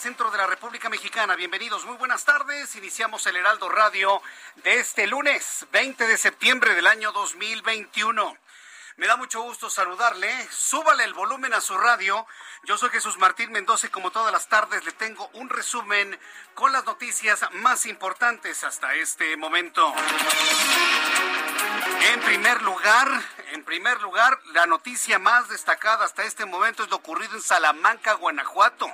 Centro de la República Mexicana. Bienvenidos, muy buenas tardes. Iniciamos el Heraldo Radio de este lunes 20 de septiembre del año 2021. Me da mucho gusto saludarle. Súbale el volumen a su radio. Yo soy Jesús Martín Mendoza y como todas las tardes le tengo un resumen con las noticias más importantes hasta este momento. En primer lugar, en primer lugar, la noticia más destacada hasta este momento es lo ocurrido en Salamanca, Guanajuato.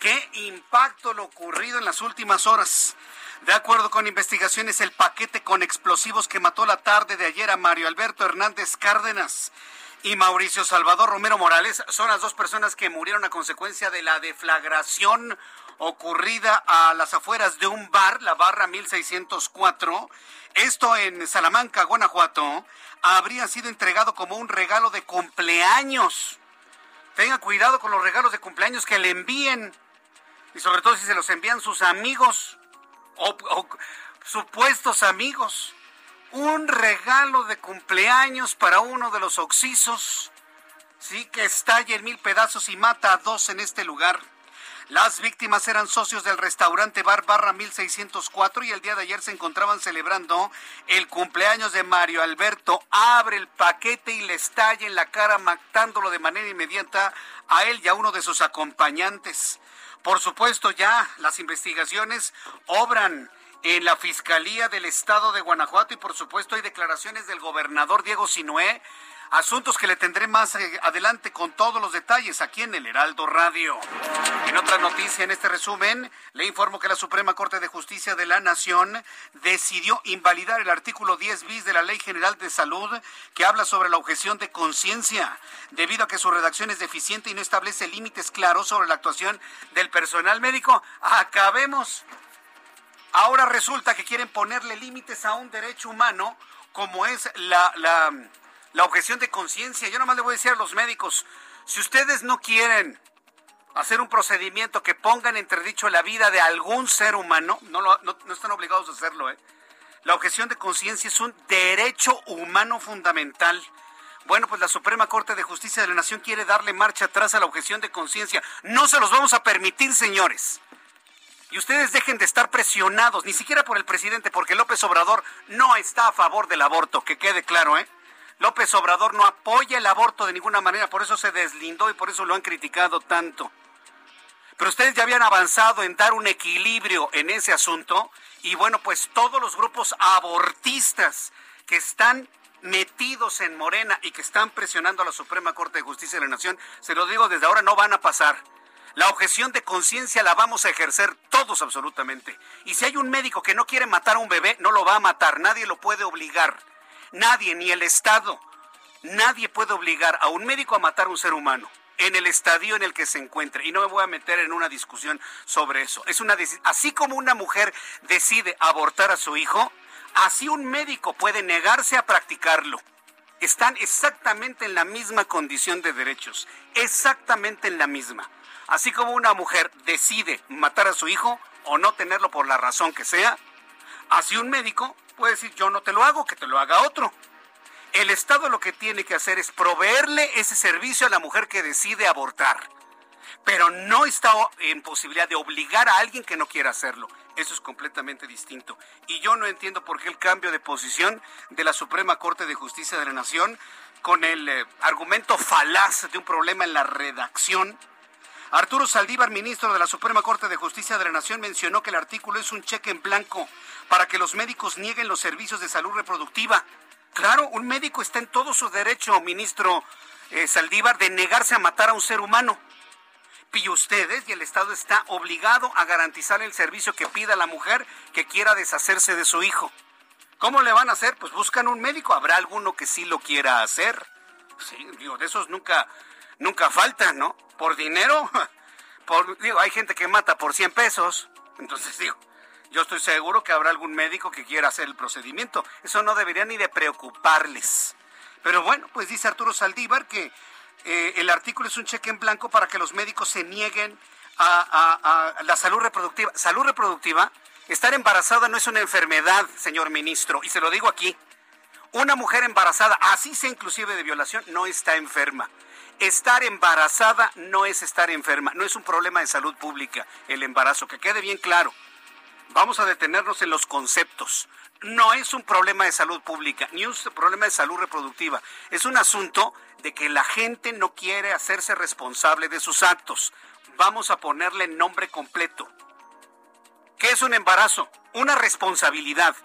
¿Qué impacto lo ocurrido en las últimas horas? De acuerdo con investigaciones, el paquete con explosivos que mató la tarde de ayer a Mario Alberto Hernández Cárdenas y Mauricio Salvador Romero Morales son las dos personas que murieron a consecuencia de la deflagración ocurrida a las afueras de un bar, la barra 1604. Esto en Salamanca, Guanajuato, habría sido entregado como un regalo de cumpleaños. Tenga cuidado con los regalos de cumpleaños que le envíen. Y sobre todo si se los envían sus amigos o, supuestos amigos. Un regalo de cumpleaños para uno de los oxisos. Sí, que estalle en mil pedazos y mata a dos en este lugar. Las víctimas eran socios del restaurante Bar Barra 1604 y el día de ayer se encontraban celebrando el cumpleaños de Mario Alberto. Abre el paquete y le estalla en la cara matándolo de manera inmediata a él y a uno de sus acompañantes. Por supuesto ya las investigaciones obran en la Fiscalía del Estado de Guanajuato y por supuesto hay declaraciones del gobernador Diego Sinué Asuntos que le tendré más eh, adelante con todos los detalles aquí en el Heraldo Radio. En otra noticia, en este resumen, le informo que la Suprema Corte de Justicia de la Nación decidió invalidar el artículo 10 bis de la Ley General de Salud que habla sobre la objeción de conciencia, debido a que su redacción es deficiente y no establece límites claros sobre la actuación del personal médico. Acabemos. Ahora resulta que quieren ponerle límites a un derecho humano como es la, la la objeción de conciencia. Yo nomás le voy a decir a los médicos, si ustedes no quieren hacer un procedimiento que ponga en entredicho la vida de algún ser humano, no, lo, no, no están obligados a hacerlo. ¿eh? La objeción de conciencia es un derecho humano fundamental. Bueno, pues la Suprema Corte de Justicia de la Nación quiere darle marcha atrás a la objeción de conciencia. No se los vamos a permitir, señores. Y ustedes dejen de estar presionados, ni siquiera por el presidente, porque López Obrador no está a favor del aborto, que quede claro, ¿eh? López Obrador no apoya el aborto de ninguna manera, por eso se deslindó y por eso lo han criticado tanto. Pero ustedes ya habían avanzado en dar un equilibrio en ese asunto y bueno, pues todos los grupos abortistas que están metidos en Morena y que están presionando a la Suprema Corte de Justicia de la Nación, se lo digo desde ahora, no van a pasar. La objeción de conciencia la vamos a ejercer todos absolutamente. Y si hay un médico que no quiere matar a un bebé, no lo va a matar, nadie lo puede obligar. Nadie, ni el Estado, nadie puede obligar a un médico a matar a un ser humano en el estadio en el que se encuentre. Y no me voy a meter en una discusión sobre eso. Es una así como una mujer decide abortar a su hijo, así un médico puede negarse a practicarlo. Están exactamente en la misma condición de derechos, exactamente en la misma. Así como una mujer decide matar a su hijo o no tenerlo por la razón que sea, así un médico puede decir yo no te lo hago, que te lo haga otro. El Estado lo que tiene que hacer es proveerle ese servicio a la mujer que decide abortar. pero no está en posibilidad de obligar a alguien que no quiera hacerlo. Eso es completamente distinto. Y yo no entiendo por qué el cambio de posición de la Suprema Corte de Justicia de la Nación con el eh, argumento falaz de un problema en la redacción. Arturo Saldívar, ministro de la Suprema Corte de Justicia de la Nación, mencionó que el artículo es un cheque en blanco para que los médicos nieguen los servicios de salud reproductiva. Claro, un médico está en todo su derecho, ministro eh, Saldívar, de negarse a matar a un ser humano. Y ustedes y el Estado está obligado a garantizar el servicio que pida la mujer que quiera deshacerse de su hijo. ¿Cómo le van a hacer? Pues buscan un médico. Habrá alguno que sí lo quiera hacer. Sí, digo, de esos nunca, nunca faltan, ¿no? Por dinero, digo, hay gente que mata por 100 pesos. Entonces, digo, yo estoy seguro que habrá algún médico que quiera hacer el procedimiento. Eso no debería ni de preocuparles. Pero bueno, pues dice Arturo Saldívar que eh, el artículo es un cheque en blanco para que los médicos se nieguen a, la salud reproductiva. Salud reproductiva, estar embarazada no es una enfermedad, señor ministro, y se lo digo aquí. Una mujer embarazada, así sea inclusive de violación, no está enferma. Estar embarazada no es estar enferma, no es un problema de salud pública el embarazo, que quede bien claro. Vamos a detenernos en los conceptos. No es un problema de salud pública, ni un problema de salud reproductiva. Es un asunto de que la gente no quiere hacerse responsable de sus actos. Vamos a ponerle nombre completo. ¿Qué es un embarazo? Una responsabilidad.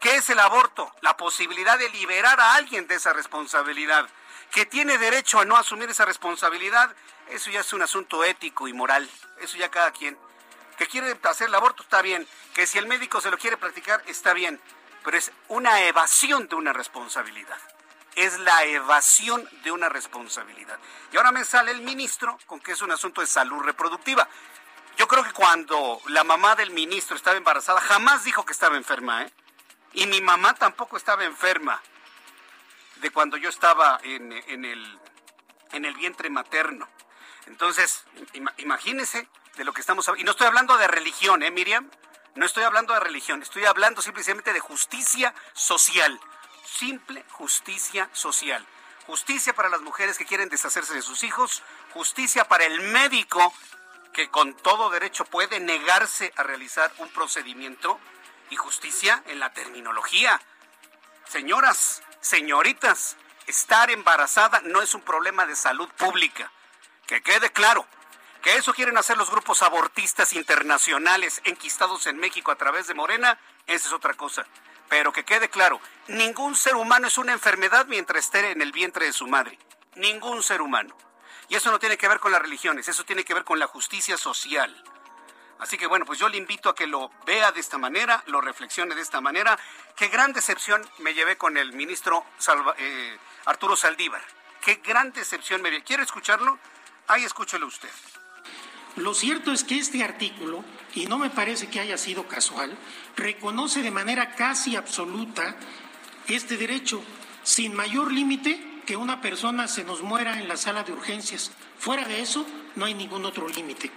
¿Qué es el aborto? La posibilidad de liberar a alguien de esa responsabilidad. ¿Que tiene derecho a no asumir esa responsabilidad? Eso ya es un asunto ético y moral. Eso ya cada quien. Que quiere hacer el aborto está bien. Que si el médico se lo quiere practicar está bien. Pero es una evasión de una responsabilidad es la evasión de una responsabilidad. Y ahora me sale el ministro con que es un asunto de salud reproductiva. Yo creo que cuando la mamá del ministro estaba embarazada, jamás dijo que estaba enferma, ¿eh? Y mi mamá tampoco estaba enferma de cuando yo estaba en, el, en el vientre materno. Entonces, imagínese de lo que estamos hablando. Y no estoy hablando de religión, ¿eh, Miriam? No estoy hablando de religión, estoy hablando simplemente de justicia social simple justicia social. Justicia para las mujeres que quieren deshacerse de sus hijos, justicia para el médico que con todo derecho puede negarse a realizar un procedimiento y justicia en la terminología. Señoras, señoritas, estar embarazada no es un problema de salud pública. Que quede claro, que eso quieren hacer los grupos abortistas internacionales enquistados en México a través de Morena, esa es otra cosa. Pero que quede claro, ningún ser humano es una enfermedad mientras esté en el vientre de su madre. Ningún ser humano. Y eso no tiene que ver con las religiones, eso tiene que ver con la justicia social. Así que bueno, pues yo le invito a que lo vea de esta manera, lo reflexione de esta manera. Qué gran decepción me llevé con el ministro eh, Arturo Saldívar. Qué gran decepción me llevé. ¿Quiere escucharlo? Ahí escúchelo usted. Lo cierto es que este artículo, y no me parece que haya sido casual, reconoce de manera casi absoluta este derecho, sin mayor límite que una persona se nos muera en la sala de urgencias. Fuera de eso, no hay ningún otro límite.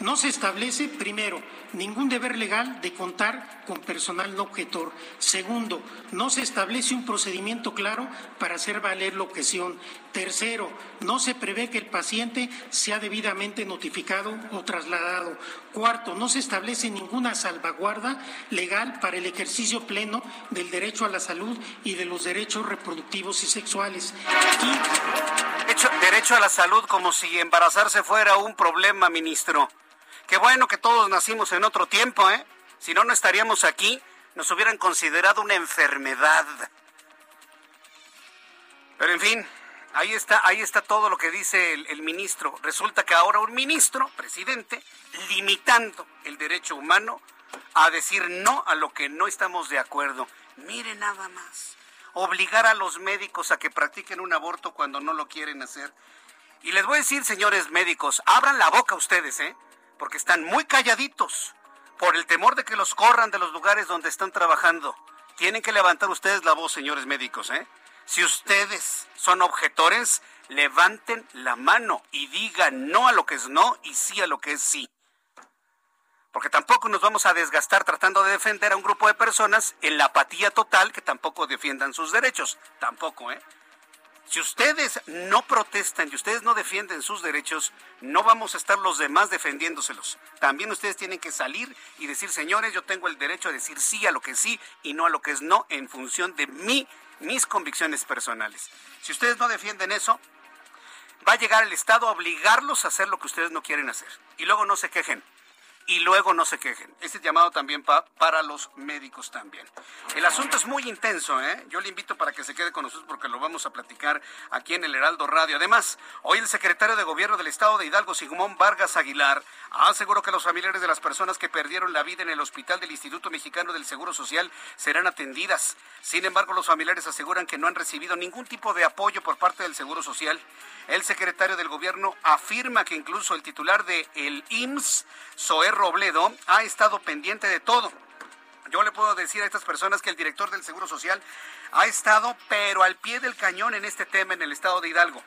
No se establece, primero, ningún deber legal de contar con personal no objetor. Segundo, no se establece un procedimiento claro para hacer valer la objeción. Tercero, no se prevé que el paciente sea debidamente notificado o trasladado. Cuarto, no se establece ninguna salvaguarda legal para el ejercicio pleno del derecho a la salud y de los derechos reproductivos y sexuales. Derecho a la salud como si embarazarse fuera un problema, ministro. Qué bueno que todos nacimos en otro tiempo, ¿eh? Si no, no estaríamos aquí. Nos hubieran considerado una enfermedad. Pero en fin, ahí está, ahí está todo lo que dice el, el, ministro. Resulta que ahora un ministro, presidente, limitando el derecho humano a decir no a lo que no estamos de acuerdo. Mire nada más. Obligar a los médicos a que practiquen un aborto cuando no lo quieren hacer. Y les voy a decir, señores médicos, abran la boca ustedes, ¿eh? porque están muy calladitos por el temor de que los corran de los lugares donde están trabajando. Tienen que levantar ustedes la voz, señores médicos, ¿eh? Si ustedes son objetores, levanten la mano y digan no a lo que es no y sí a lo que es sí. Porque tampoco nos vamos a desgastar tratando de defender a un grupo de personas en la apatía total que tampoco defiendan sus derechos. Tampoco, ¿eh? Si ustedes no protestan y ustedes no defienden sus derechos, no vamos a estar los demás defendiéndoselos. También ustedes tienen que salir y decir, señores, yo tengo el derecho a decir sí a lo que sí y no a lo que es no en función de mí, mis convicciones personales. Si ustedes no defienden eso, va a llegar el Estado a obligarlos a hacer lo que ustedes no quieren hacer. Y luego no se quejen y luego no se quejen. Este llamado también para los médicos también. El asunto es muy intenso, ¿eh? Yo le invito para que se quede con nosotros porque lo vamos a platicar aquí en el Heraldo Radio. Además, hoy el secretario de Gobierno del Estado de Hidalgo, Sigmón Vargas Aguilar, aseguró que los familiares de las personas que perdieron la vida en el hospital del Instituto Mexicano del Seguro Social serán atendidas. Sin embargo, los familiares aseguran que no han recibido ningún tipo de apoyo por parte del Seguro Social. El secretario del Gobierno afirma que incluso el titular de el IMSS, Soer Robledo ha estado pendiente de todo. Yo le puedo decir a estas personas que el director del Seguro Social ha estado, pero al pie del cañón en este tema en el estado de Hidalgo.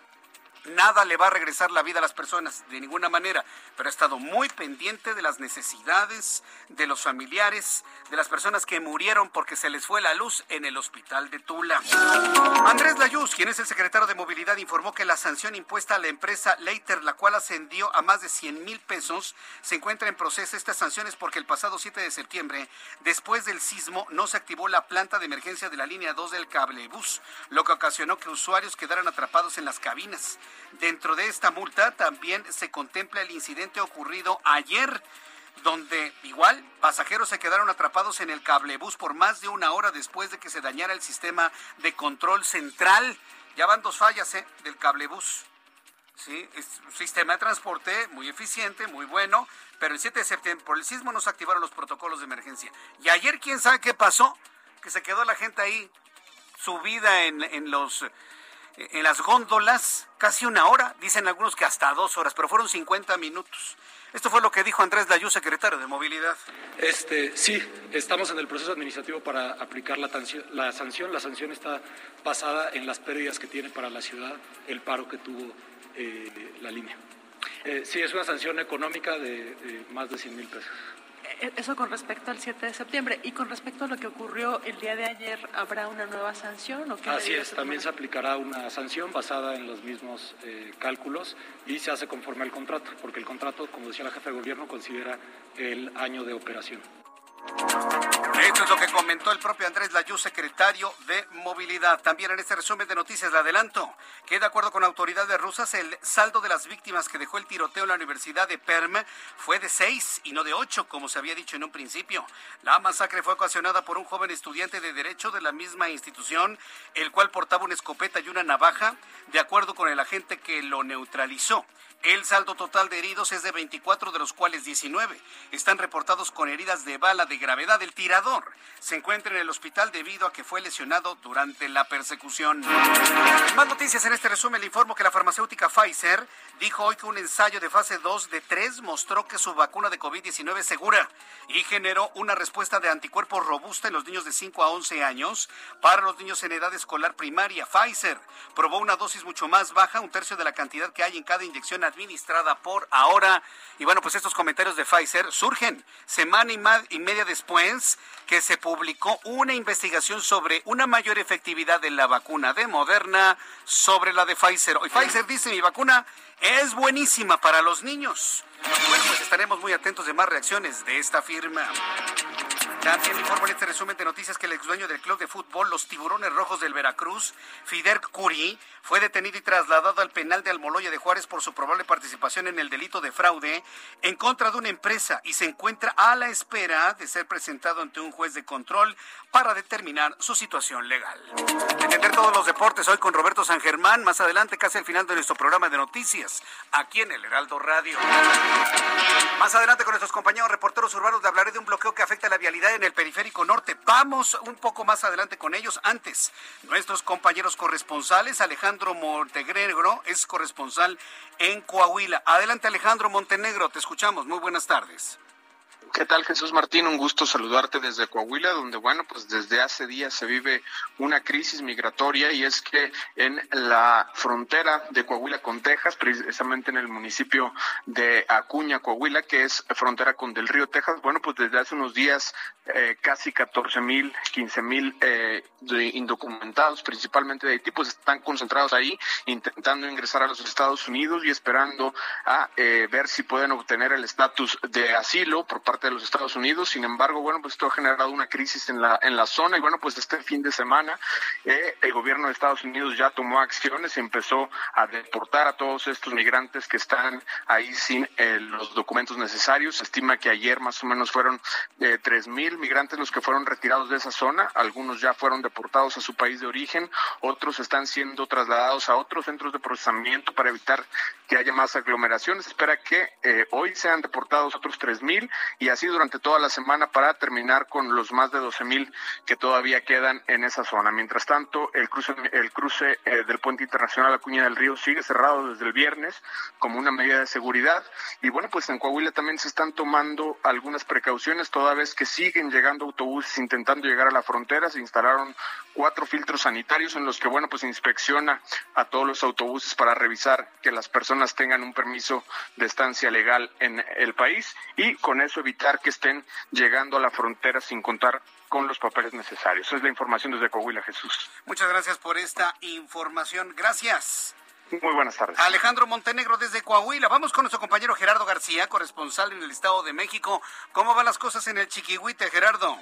Nada le va a regresar la vida a las personas, de ninguna manera, pero ha estado muy pendiente de las necesidades de los familiares, de las personas que murieron porque se les fue la luz en el hospital de Tula. Andrés Layuz, quien es el secretario de Movilidad, informó que la sanción impuesta a la empresa Leiter, la cual ascendió a más de 100 mil pesos, se encuentra en proceso. Estas sanciones porque el pasado 7 de septiembre, después del sismo, no se activó la planta de emergencia de la línea 2 del cablebús, lo que ocasionó que usuarios quedaran atrapados en las cabinas. Dentro de esta multa también se contempla el incidente ocurrido ayer donde igual pasajeros se quedaron atrapados en el cablebús por más de una hora después de que se dañara el sistema de control central. Ya van dos fallas ¿eh? del cablebús. Sí, es un sistema de transporte muy eficiente, muy bueno, pero el 7 de septiembre por el sismo no se activaron los protocolos de emergencia. Y ayer, ¿quién sabe qué pasó? Que se quedó la gente ahí subida en, en los en las góndolas casi una hora, dicen algunos que hasta dos horas, pero fueron 50 minutos. Esto fue lo que dijo Andrés Dayú, secretario de Movilidad. Este, sí, estamos en el proceso administrativo para aplicar la, la sanción. La sanción está basada en las pérdidas que tiene para la ciudad el paro que tuvo eh, la línea. Eh, sí, es una sanción económica de, de más de 100 mil pesos. E-, eso con respecto al 7 de septiembre. Y con respecto a lo que ocurrió el día de ayer, ¿habrá una nueva sanción? ¿o qué Así es, también se aplicará una sanción basada en los mismos eh, cálculos y se hace conforme al contrato, porque el contrato, como decía la jefa de gobierno, considera el año de operación. Esto es lo que comentó el propio Andrés Layú, secretario de Movilidad. También en este resumen de noticias le adelanto que de acuerdo con autoridades rusas, el saldo de las víctimas que dejó el tiroteo en la Universidad de Perm fue de seis y no de ocho, como se había dicho en un principio. La masacre fue ocasionada por un joven estudiante de Derecho de la misma institución, el cual portaba una escopeta y una navaja, de acuerdo con el agente que lo neutralizó. El saldo total de heridos es de 24, de los cuales 19 están reportados con heridas de bala de gravedad. El tirador se encuentra en el hospital debido a que fue lesionado durante la persecución. Más noticias en este resumen. Le informo que la farmacéutica Pfizer dijo hoy que un ensayo de fase 2 de 3 mostró que su vacuna de COVID-19 es segura y generó una respuesta de anticuerpos robusta en los niños de 5 a 11 años. Para los niños en edad escolar primaria, Pfizer probó una dosis mucho más baja, un tercio de la cantidad que hay en cada inyección administrada por ahora. Y bueno, pues estos comentarios de Pfizer surgen semana y, media después que se publicó una investigación sobre una mayor efectividad de la vacuna de Moderna sobre la de Pfizer. Hoy Pfizer dice mi vacuna es buenísima para los niños. Bueno, pues estaremos muy atentos de más reacciones de esta firma. También informo en este resumen de noticias que el ex dueño del club de fútbol Los Tiburones Rojos del Veracruz, Fidel Curi, fue detenido y trasladado al penal de Almoloya de Juárez por su probable participación en el delito de fraude en contra de una empresa y se encuentra a la espera de ser presentado ante un juez de control para determinar su situación legal. Entender todos los deportes hoy con Roberto San Germán, más adelante casi al final de nuestro programa de noticias, aquí en el Heraldo Radio. Más adelante con nuestros compañeros reporteros urbanos hablaré de un bloqueo que afecta la vialidad en el periférico norte. Vamos un poco más adelante con ellos. Antes, nuestros compañeros corresponsales, Alejandro Montenegro es corresponsal en Coahuila. Adelante Alejandro Montenegro, te escuchamos. Muy buenas tardes. ¿Qué tal Jesús Martín? Un gusto saludarte desde Coahuila, donde bueno, pues desde hace días se vive una crisis migratoria y es que en la frontera de Coahuila con Texas, precisamente en el municipio de Acuña, Coahuila, que es frontera con Del Río, Texas, bueno, pues desde hace unos días eh, casi 14 mil, 15 mil eh, indocumentados, principalmente de Haití, pues están concentrados ahí intentando ingresar a los Estados Unidos y esperando a eh, ver si pueden obtener el estatus de asilo de los Estados Unidos. Sin embargo, bueno, pues esto ha generado una crisis en la, en la zona y bueno, pues este fin de semana eh, el gobierno de Estados Unidos ya tomó acciones y empezó a deportar a todos estos migrantes que están ahí sin eh, los documentos necesarios. Se estima que ayer más o menos fueron eh, tres mil migrantes los que fueron retirados de esa zona. Algunos ya fueron deportados a su país de origen, otros están siendo trasladados a otros centros de procesamiento para evitar que haya más aglomeraciones. espera que hoy sean deportados otros tres mil y así durante toda la semana para terminar con los más de 12 mil que todavía quedan en esa zona. Mientras tanto, el cruce, el cruce eh, del puente internacional Acuña del Río sigue cerrado desde el viernes como una medida de seguridad. Y bueno, pues en Coahuila también se están tomando algunas precauciones, toda vez que siguen llegando autobuses intentando llegar a la frontera. Se instalaron cuatro filtros sanitarios en los que, bueno, pues inspecciona a todos los autobuses para revisar que las personas tengan un permiso de estancia legal en el país y con eso evitar que estén llegando a la frontera sin contar con los papeles necesarios. Esa es la información desde Coahuila, Jesús. Muchas gracias por esta información. Gracias. Muy buenas tardes. Alejandro Montenegro desde Coahuila. Vamos con nuestro compañero Gerardo García, corresponsal en el Estado de México. ¿Cómo van las cosas en el Chiquihuite, Gerardo?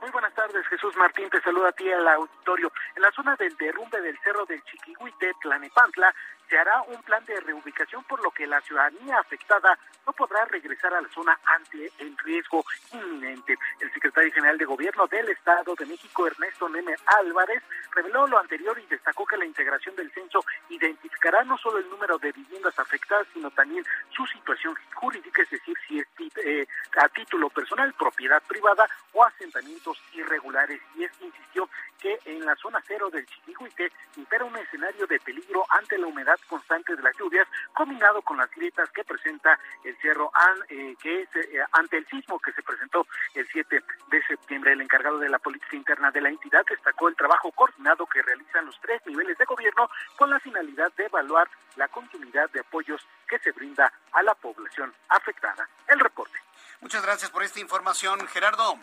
Muy buenas tardes, Jesús Martín, te saluda a ti al auditorio. En la zona del derrumbe del cerro del Chiquihuite, Tlanepantla, se hará un plan de reubicación por lo que la ciudadanía afectada no podrá regresar a la zona ante el riesgo inminente. El secretario general de Gobierno del Estado de México, Ernesto Neme Álvarez, reveló lo anterior y destacó que la integración del censo identificará no solo el número de viviendas afectadas, sino también su situación jurídica, es decir, si es eh, a título personal, propiedad privada o asentamientos irregulares. Y es insistió que en la zona cero del Chiquihuite impera un escenario de peligro ante la humedad constante de las lluvias, combinado con las grietas que presenta el cerro eh, que es, eh, ante el sismo que se presentó el 7 de septiembre. El encargado de la política interna de la entidad destacó el trabajo coordinado que realizan los tres niveles de gobierno con la finalidad de evaluar la continuidad de apoyos que se brinda a la población afectada. El reporte. Muchas gracias por esta información, Gerardo.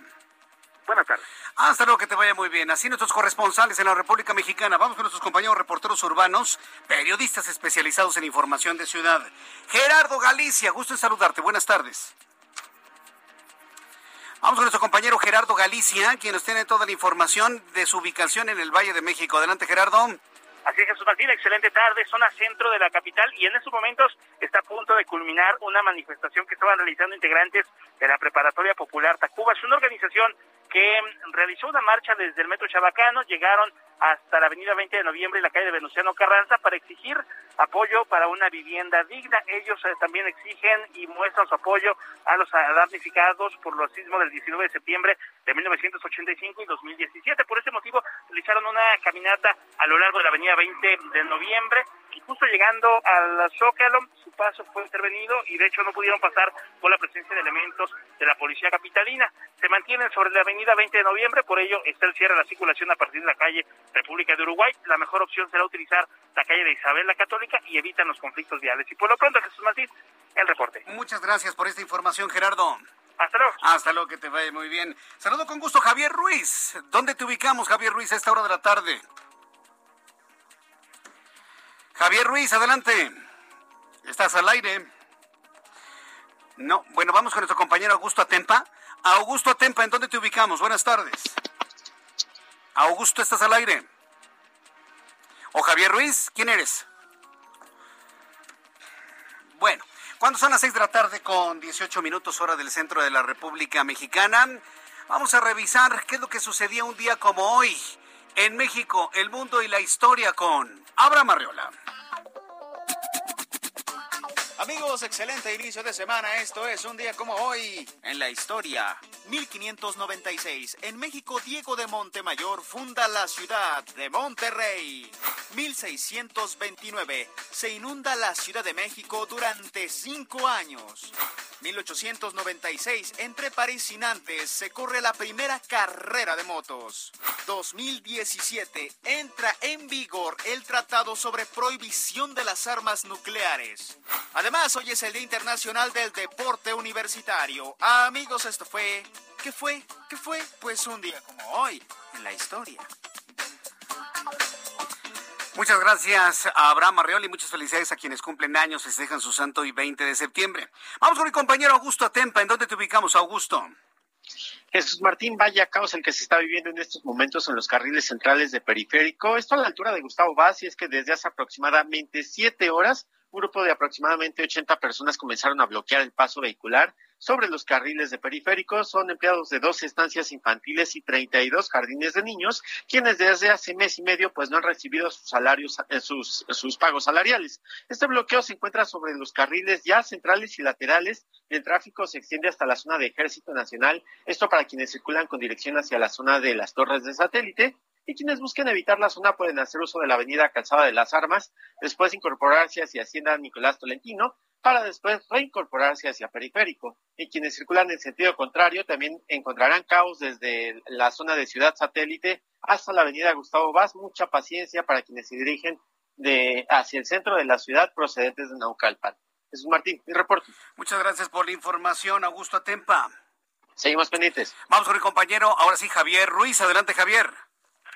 Buenas tardes. Hasta luego, que te vaya muy bien. Así nuestros corresponsales en la República Mexicana. Vamos con nuestros compañeros reporteros urbanos, periodistas especializados en información de ciudad. Gerardo Galicia, gusto en saludarte. Buenas tardes. Vamos con nuestro compañero Gerardo Galicia, quien nos tiene toda la información de su ubicación en el Valle de México. Adelante, Gerardo. Así es, Jesús Martín, excelente tarde, zona centro de la capital y en estos momentos está a punto de culminar una manifestación que estaban realizando integrantes de la Preparatoria Popular Tacuba. Es una organización que realizó una marcha desde el Metro Chabacano, llegaron hasta la avenida 20 de noviembre y la calle de Venustiano Carranza para exigir apoyo para una vivienda digna. Ellos eh, también exigen y muestran su apoyo a los damnificados por los sismos del 19 de septiembre de 1985 y 2017. Por ese motivo realizaron una caminata a lo largo de la avenida 20 de noviembre y justo llegando al Zócalo, su paso fue intervenido y de hecho no pudieron pasar por la presencia de elementos de la policía capitalina. Se mantienen sobre la avenida 20 de noviembre, por ello está el cierre de la circulación a partir de la calle República de Uruguay. La mejor opción será utilizar la calle de Isabel la Católica y evitan los conflictos viales. Y por lo pronto, Jesús Martín, el reporte. Muchas gracias por esta información, Gerardo. Hasta luego. Hasta luego, que te vaya muy bien. Saludo con gusto, Javier Ruiz. ¿Dónde te ubicamos, Javier Ruiz, a esta hora de la tarde? Javier Ruiz, adelante. Estás al aire. No, bueno, vamos con nuestro compañero Augusto Atempa. Augusto Atempa, ¿en dónde te ubicamos? Buenas tardes. Augusto, ¿estás al aire? ¿O Javier Ruiz? ¿Quién eres? Bueno, cuando son las 6 de la tarde con 18 minutos hora del centro de la República Mexicana, vamos a revisar qué es lo que sucedía un día como hoy en México, el mundo y la historia con Abraham Arreola. Amigos, excelente inicio de semana. Esto es un día como hoy en la historia. 1596. En México, Diego de Montemayor funda la ciudad de Monterrey. 1629. Se inunda la Ciudad de México durante cinco años. 1896, entre París y Nantes se corre la primera carrera de motos. 2017, entra en vigor el Tratado sobre Prohibición de las Armas Nucleares. Además, hoy es el Día Internacional del Deporte Universitario. Amigos, esto fue... ¿Qué fue? ¿Qué fue? Pues un día como hoy, en la historia. Muchas gracias a Abraham Arreola y muchas felicidades a quienes cumplen años dejan su santo y 20 de septiembre. Vamos con mi compañero Augusto Atempa. ¿En dónde te ubicamos, Augusto? Jesús Martín, vaya caos el que se está viviendo en estos momentos en los carriles centrales de periférico. Esto a la altura de Gustavo Vaz y es que desde hace aproximadamente siete horas un grupo de aproximadamente 80 personas comenzaron a bloquear el paso vehicular sobre los carriles de periféricos. Son empleados de dos estancias infantiles y 32 jardines de niños, quienes desde hace mes y medio pues no han recibido sus salarios, eh, sus, sus pagos salariales. Este bloqueo se encuentra sobre los carriles ya centrales y laterales. El tráfico se extiende hasta la zona de Ejército Nacional, esto para quienes circulan con dirección hacia la zona de las torres de satélite y quienes busquen evitar la zona pueden hacer uso de la avenida Calzada de las Armas, después incorporarse hacia Hacienda Nicolás Tolentino, para después reincorporarse hacia Periférico. Y quienes circulan en sentido contrario también encontrarán caos desde la zona de Ciudad Satélite hasta la avenida Gustavo Vaz. Mucha paciencia para quienes se dirigen de hacia el centro de la ciudad procedentes de Naucalpan. Jesús Martín, mi reporte. Muchas gracias por la información, Augusto Atempa. Seguimos pendientes. Vamos con el compañero, ahora sí, Javier Ruiz. Adelante, Javier.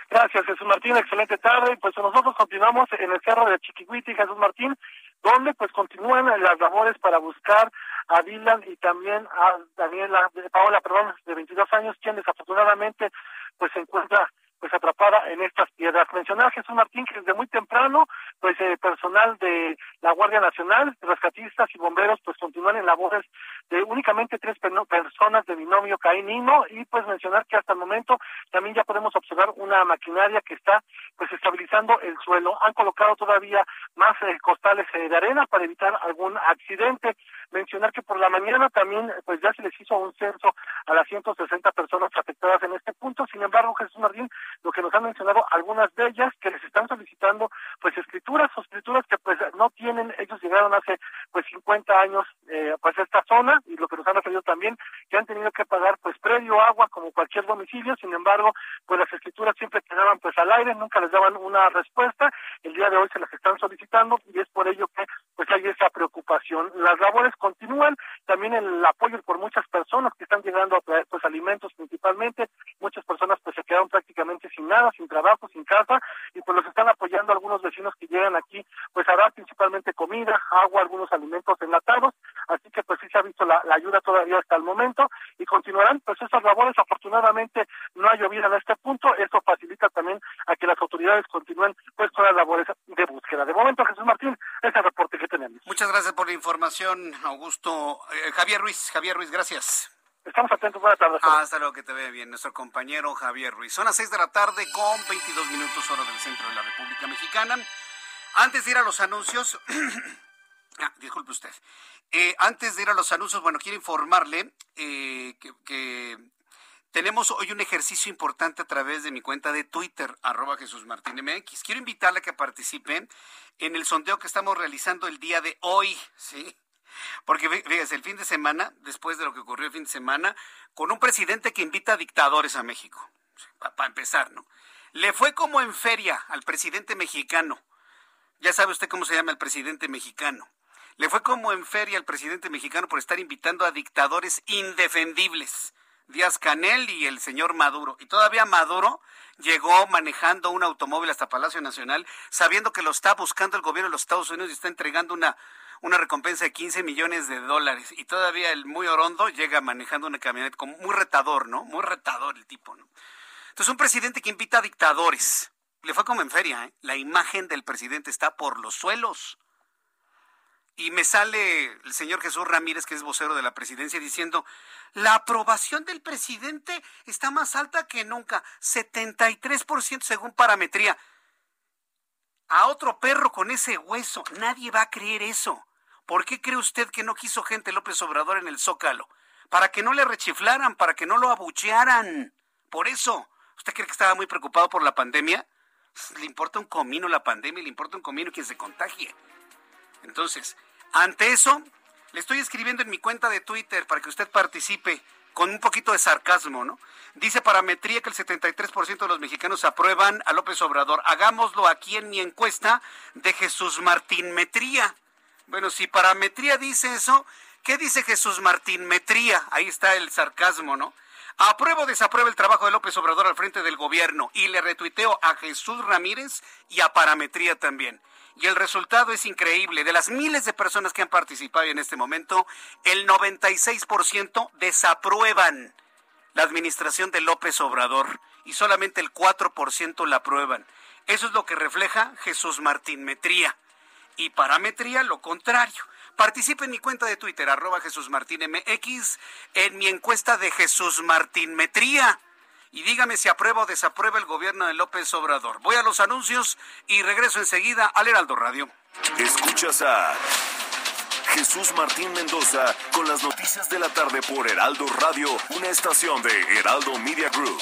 Gracias, Jesús Martín. Excelente tarde. Pues nosotros continuamos en el cerro de Chiquihuiti, Jesús Martín, donde pues continúan las labores para buscar a Dylan y también a Daniela, Paola, perdón, de 22 años, quien desafortunadamente pues se encuentra pues atrapada en estas piedras. Mencionar Jesús Martín que desde muy temprano, pues eh, personal de la Guardia Nacional, rescatistas y bomberos, pues continúan en labores de únicamente tres personas de binomio Caín-Nino y pues mencionar que hasta el momento también ya podemos observar una maquinaria que está pues estabilizando el suelo. Han colocado todavía más eh, costales eh, de arena para evitar algún accidente. Mencionar que por la mañana también pues ya se les hizo un censo a las 160 personas afectadas en este punto. Sin embargo, Jesús Martín lo que nos han mencionado algunas de ellas que les están solicitando pues escrituras o escrituras que pues no tienen, ellos llegaron hace pues 50 años eh, pues a esta zona y lo que nos han referido también que han tenido que pagar pues predio agua como cualquier domicilio, sin embargo pues las escrituras siempre quedaban pues al aire, nunca les daban una respuesta, el día de hoy se las están solicitando y es por ello que pues hay esa preocupación. Las labores continúan, también el apoyo por muchas personas que están llegando a traer pues alimentos principalmente, muchas personas pues se quedaron prácticamente sin nada, sin trabajo, sin casa, y pues los están apoyando algunos vecinos que llegan aquí, pues a dar principalmente comida, agua, algunos alimentos enlatados, así que pues sí se ha visto la, ayuda todavía hasta el momento, y continuarán pues esas labores, afortunadamente no ha llovido en este punto, eso facilita también a que las autoridades continúen pues con las labores de búsqueda. De momento, Jesús Martín, ese reporte que tenemos. Muchas gracias por la información, Augusto. Eh, Javier Ruiz, Javier Ruiz, gracias. Estamos atentos. Buenas tardes. Hasta luego, que te vea bien. Nuestro compañero Javier Ruiz. Son las 6 de la tarde con 22 minutos hora del centro de la República Mexicana. Antes de ir a los anuncios... ah, disculpe usted. Eh, antes de ir a los anuncios, bueno, quiero informarle eh, que, tenemos hoy un ejercicio importante a través de mi cuenta de Twitter, arroba Jesús Martín MX. Quiero invitarle a que participe en el sondeo que estamos realizando el día de hoy, ¿sí? Porque fíjese, el fin de semana, después de lo que ocurrió el fin de semana, con un presidente que invita a dictadores a México, para empezar, ¿no? Le fue como en feria al presidente mexicano. Ya sabe usted cómo se llama el presidente mexicano. Le fue como en feria al presidente mexicano por estar invitando a dictadores indefendibles. Díaz Canel y el señor Maduro. Y todavía Maduro llegó manejando un automóvil hasta Palacio Nacional, sabiendo que lo está buscando el gobierno de los Estados Unidos y está entregando una una recompensa de 15 millones de dólares y todavía el muy orondo llega manejando una camioneta como muy retador, ¿no? Muy retador el tipo, ¿no? Entonces un presidente que invita a dictadores, le fue como en feria, ¿eh? La imagen del presidente está por los suelos. Y me sale el señor Jesús Ramírez, que es vocero de la presidencia, diciendo, la aprobación del presidente está más alta que nunca, 73% según parametría. A otro perro con ese hueso, nadie va a creer eso. ¿Por qué cree usted que no quiso gente López Obrador en el Zócalo? Para que no le rechiflaran, para que no lo abuchearan. Por eso. ¿Usted cree que estaba muy preocupado por la pandemia? Le importa un comino la pandemia, le importa un comino quien se contagie. Entonces, ante eso, Le estoy escribiendo en mi cuenta de Twitter para que usted participe con un poquito de sarcasmo, ¿no? Dice Parametría que el 73% de los mexicanos aprueban a López Obrador. Hagámoslo aquí en mi encuesta de Jesús Martín Metría. Bueno, si Parametría dice eso, ¿qué dice Jesús Martín Metría? Ahí está el sarcasmo, ¿no? Apruebo o desapruebo el trabajo de López Obrador al frente del gobierno y le retuiteo a Jesús Ramírez y a Parametría también. Y el resultado es increíble. De las miles de personas que han participado en este momento, el 96% desaprueban la administración de López Obrador y solamente el 4% la aprueban. Eso es lo que refleja Jesús Martín Metría. Y Parametría lo contrario. Participe en mi cuenta de Twitter, arroba Jesús Martín en mi encuesta de Jesús Martín Metría. Y dígame si aprueba o desaprueba el gobierno de López Obrador. Voy a los anuncios y regreso enseguida al Heraldo Radio. Escuchas a Jesús Martín Mendoza con las noticias de la tarde por Heraldo Radio, una estación de Heraldo Media Group.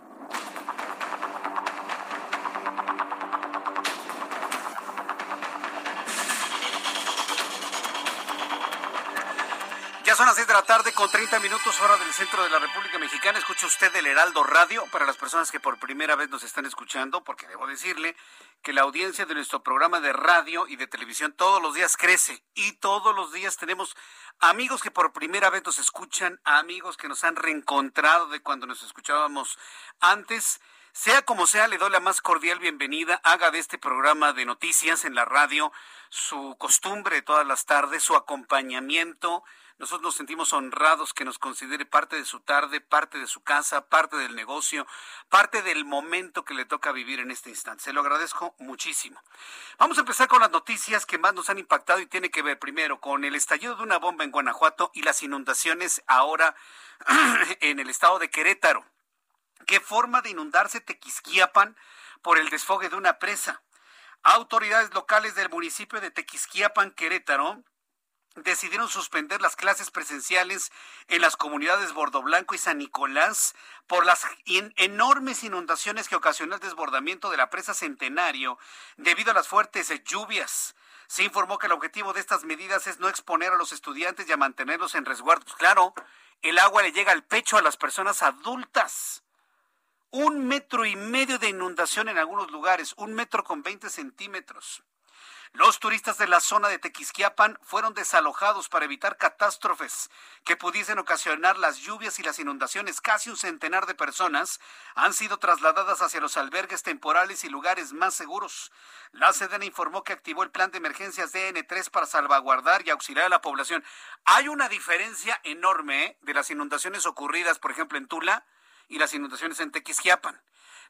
Las 6 de la tarde con 30 minutos hora del centro de la República Mexicana. Escucha usted el Heraldo Radio para las personas que por primera vez nos están escuchando, porque debo decirle que la audiencia de nuestro programa de radio y de televisión todos los días crece y todos los días tenemos amigos que por primera vez nos escuchan, amigos que nos han reencontrado de cuando nos escuchábamos antes. Sea como sea, le doy la más cordial bienvenida. Haga de este programa de noticias en la radio su costumbre todas las tardes, su acompañamiento. Nosotros nos sentimos honrados que nos considere parte de su tarde, parte de su casa, parte del negocio, parte del momento que le toca vivir en este instante. Se lo agradezco muchísimo. Vamos a empezar con las noticias que más nos han impactado y tiene que ver primero con el estallido de una bomba en Guanajuato y las inundaciones ahora en el estado de Querétaro. ¿Qué forma de inundarse Tequisquiapan por el desfogue de una presa? Autoridades locales del municipio de Tequisquiapan, Querétaro, decidieron suspender las clases presenciales en las comunidades Bordoblanco y San Nicolás por las enormes inundaciones que ocasionó el desbordamiento de la presa Centenario debido a las fuertes lluvias. Se informó que el objetivo de estas medidas es no exponer a los estudiantes y a mantenerlos en resguardo. Claro, el agua le llega al pecho a las personas adultas. Un metro y medio de inundación en algunos lugares, un metro con 20 centímetros. Los turistas de la zona de Tequisquiapan fueron desalojados para evitar catástrofes que pudiesen ocasionar las lluvias y las inundaciones. Casi un centenar de personas han sido trasladadas hacia los albergues temporales y lugares más seguros. La Sedena informó que activó el plan de emergencias DN3 para salvaguardar y auxiliar a la población. Hay una diferencia enorme ¿eh? de las inundaciones ocurridas, por ejemplo, en Tula y las inundaciones en Tequisquiapan.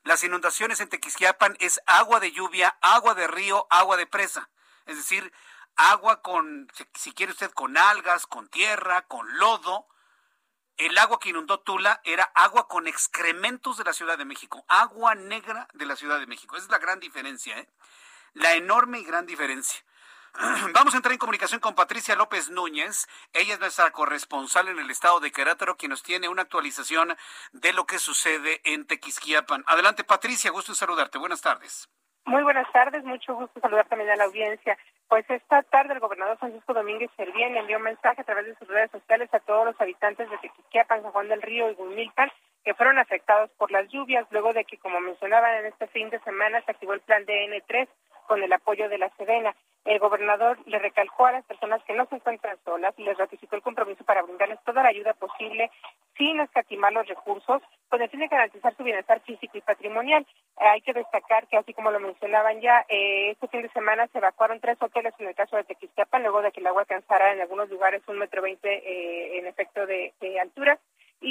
Las inundaciones en Tequisquiapan es agua de lluvia, agua de río, agua de presa. Es decir, agua con, si quiere usted, con algas, con tierra, con lodo. El agua que inundó Tula era agua con excrementos de la Ciudad de México, agua negra de la Ciudad de México. Esa es la gran diferencia, ¿eh? La enorme y gran diferencia. Vamos a entrar en comunicación con Patricia López Núñez. Ella es nuestra corresponsal en el estado de Querétaro, quien nos tiene una actualización de lo que sucede en Tequisquiapan. Adelante, Patricia, gusto en saludarte. Buenas tardes. Muy buenas tardes, mucho gusto saludar también a la audiencia. Pues esta tarde el gobernador Francisco Domínguez Servién envió un mensaje a través de sus redes sociales a todos los habitantes de Tequisquiapan, San Juan del Río y Gumilpan que fueron afectados por las lluvias, luego de que, como mencionaban en este fin de semana, se activó el plan DN3 con el apoyo de la Sedena. El gobernador le recalcó a las personas que no se encuentran solas y les ratificó el compromiso para brindarles toda la ayuda posible sin escatimar los recursos, con el fin de garantizar su bienestar físico y patrimonial. Hay que destacar que, así como lo mencionaban ya, eh, este fin de semana se evacuaron tres hoteles en el caso de Tequisquiapan, luego de que el agua alcanzara en algunos lugares un metro veinte eh, en efecto de altura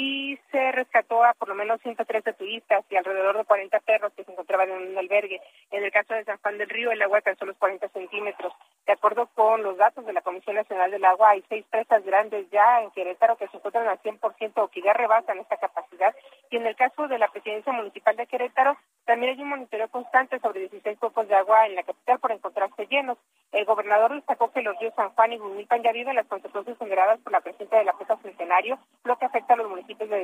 y se rescató a por lo menos 113 turistas y alrededor de 40 perros que se encontraban en un albergue. En el caso de San Juan del Río, el agua alcanzó los 40 centímetros. De acuerdo con los datos de la Comisión Nacional del Agua, hay seis presas grandes ya en Querétaro que se encuentran al 100% o que ya rebasan esta capacidad. Y en el caso de la presidencia municipal de Querétaro, también hay un monitoreo constante sobre 16 cuerpos de agua en la capital por encontrarse llenos. El gobernador destacó que los ríos San Juan y Humilpan ya viven las consecuencias generadas por la presencia de la presa Centenario, lo que afecta a los municipios de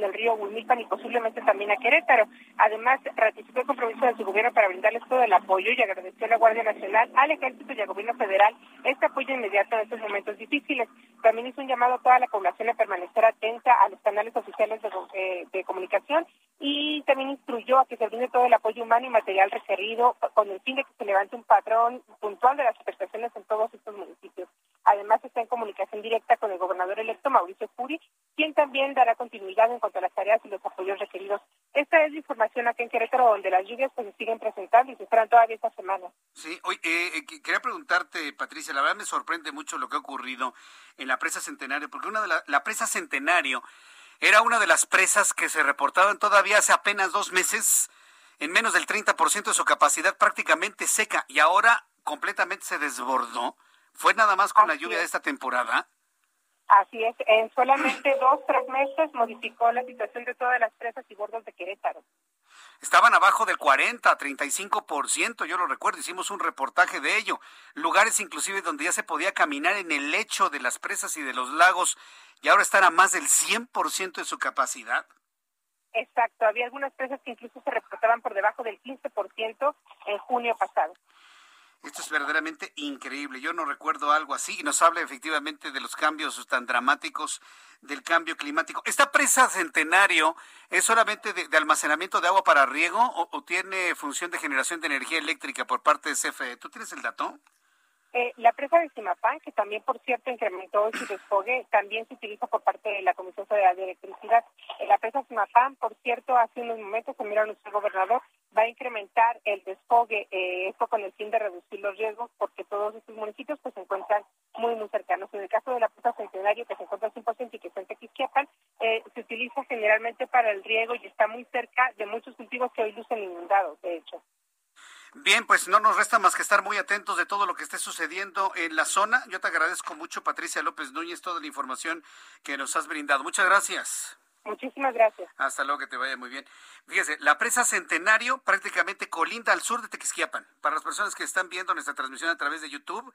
Del Río, Humilpan y posiblemente también a Querétaro. Además, ratificó el compromiso de su gobierno para brindarles todo el apoyo y agradeció a la Guardia Nacional, al Ejército y al Gobierno Federal este apoyo inmediato en estos momentos difíciles. También hizo un llamado a toda la población a permanecer atenta a los canales oficiales de, eh, comunicación y también instruyó a que se brinde todo el apoyo humano y material requerido con el fin de que se levante un patrón puntual de las prestaciones en todos estos municipios. Además, está en comunicación directa con el gobernador electo Mauricio Curi, quien también dará continuidad en cuanto a las tareas y los apoyos requeridos. Esta es la información aquí en Querétaro, donde las lluvias pues, se siguen presentando y se esperan todavía esta semana. Sí, hoy eh, eh quería preguntarte, Patricia, la verdad me sorprende mucho lo que ha ocurrido en la presa Centenario, porque una de la, la presa Centenario era una de las presas que se reportaban todavía hace apenas dos meses en menos del 30% de su capacidad prácticamente seca y ahora completamente se desbordó. ¿Fue nada más con la lluvia de esta temporada? Así es, en solamente dos, tres meses modificó la situación de todas las presas y bordos de Querétaro. Estaban abajo del 40, 35%, yo lo recuerdo, hicimos un reportaje de ello. Lugares inclusive donde ya se podía caminar en el lecho de las presas y de los lagos y ahora están a más del 100% de su capacidad. Exacto, había algunas presas que incluso se reportaban por debajo del 15% en junio pasado. Esto es verdaderamente increíble. Yo no recuerdo algo así y nos habla efectivamente de los cambios tan dramáticos del cambio climático. ¿Esta presa centenario es solamente de, almacenamiento de agua para riego o, tiene función de generación de energía eléctrica por parte de CFE? ¿Tú tienes el dato? Eh, la presa de Simapán, que también, por cierto, incrementó su desfogue, también se utiliza por parte de la Comisión Federal de Electricidad. Eh, la presa de Simapán, por cierto, hace unos momentos, como mira nuestro gobernador, va a incrementar el desfogue, eh, esto con el fin de reducir los riesgos, porque todos estos municipios pues, se encuentran muy, muy cercanos. En el caso de la presa Centenario, que se encuentra al 100% y que está en Tequisquiapan, se utiliza generalmente para el riego y está muy cerca de muchos cultivos que hoy lucen inundados, de hecho. Bien, pues no nos resta más que estar muy atentos de todo lo que esté sucediendo en la zona. Yo te agradezco mucho, Patricia López Núñez, toda la información que nos has brindado. Muchas gracias. Muchísimas gracias. Hasta luego, que te vaya muy bien. Fíjese, la presa Centenario prácticamente colinda al sur de Tequisquiapan. Para las personas que están viendo nuestra transmisión a través de YouTube,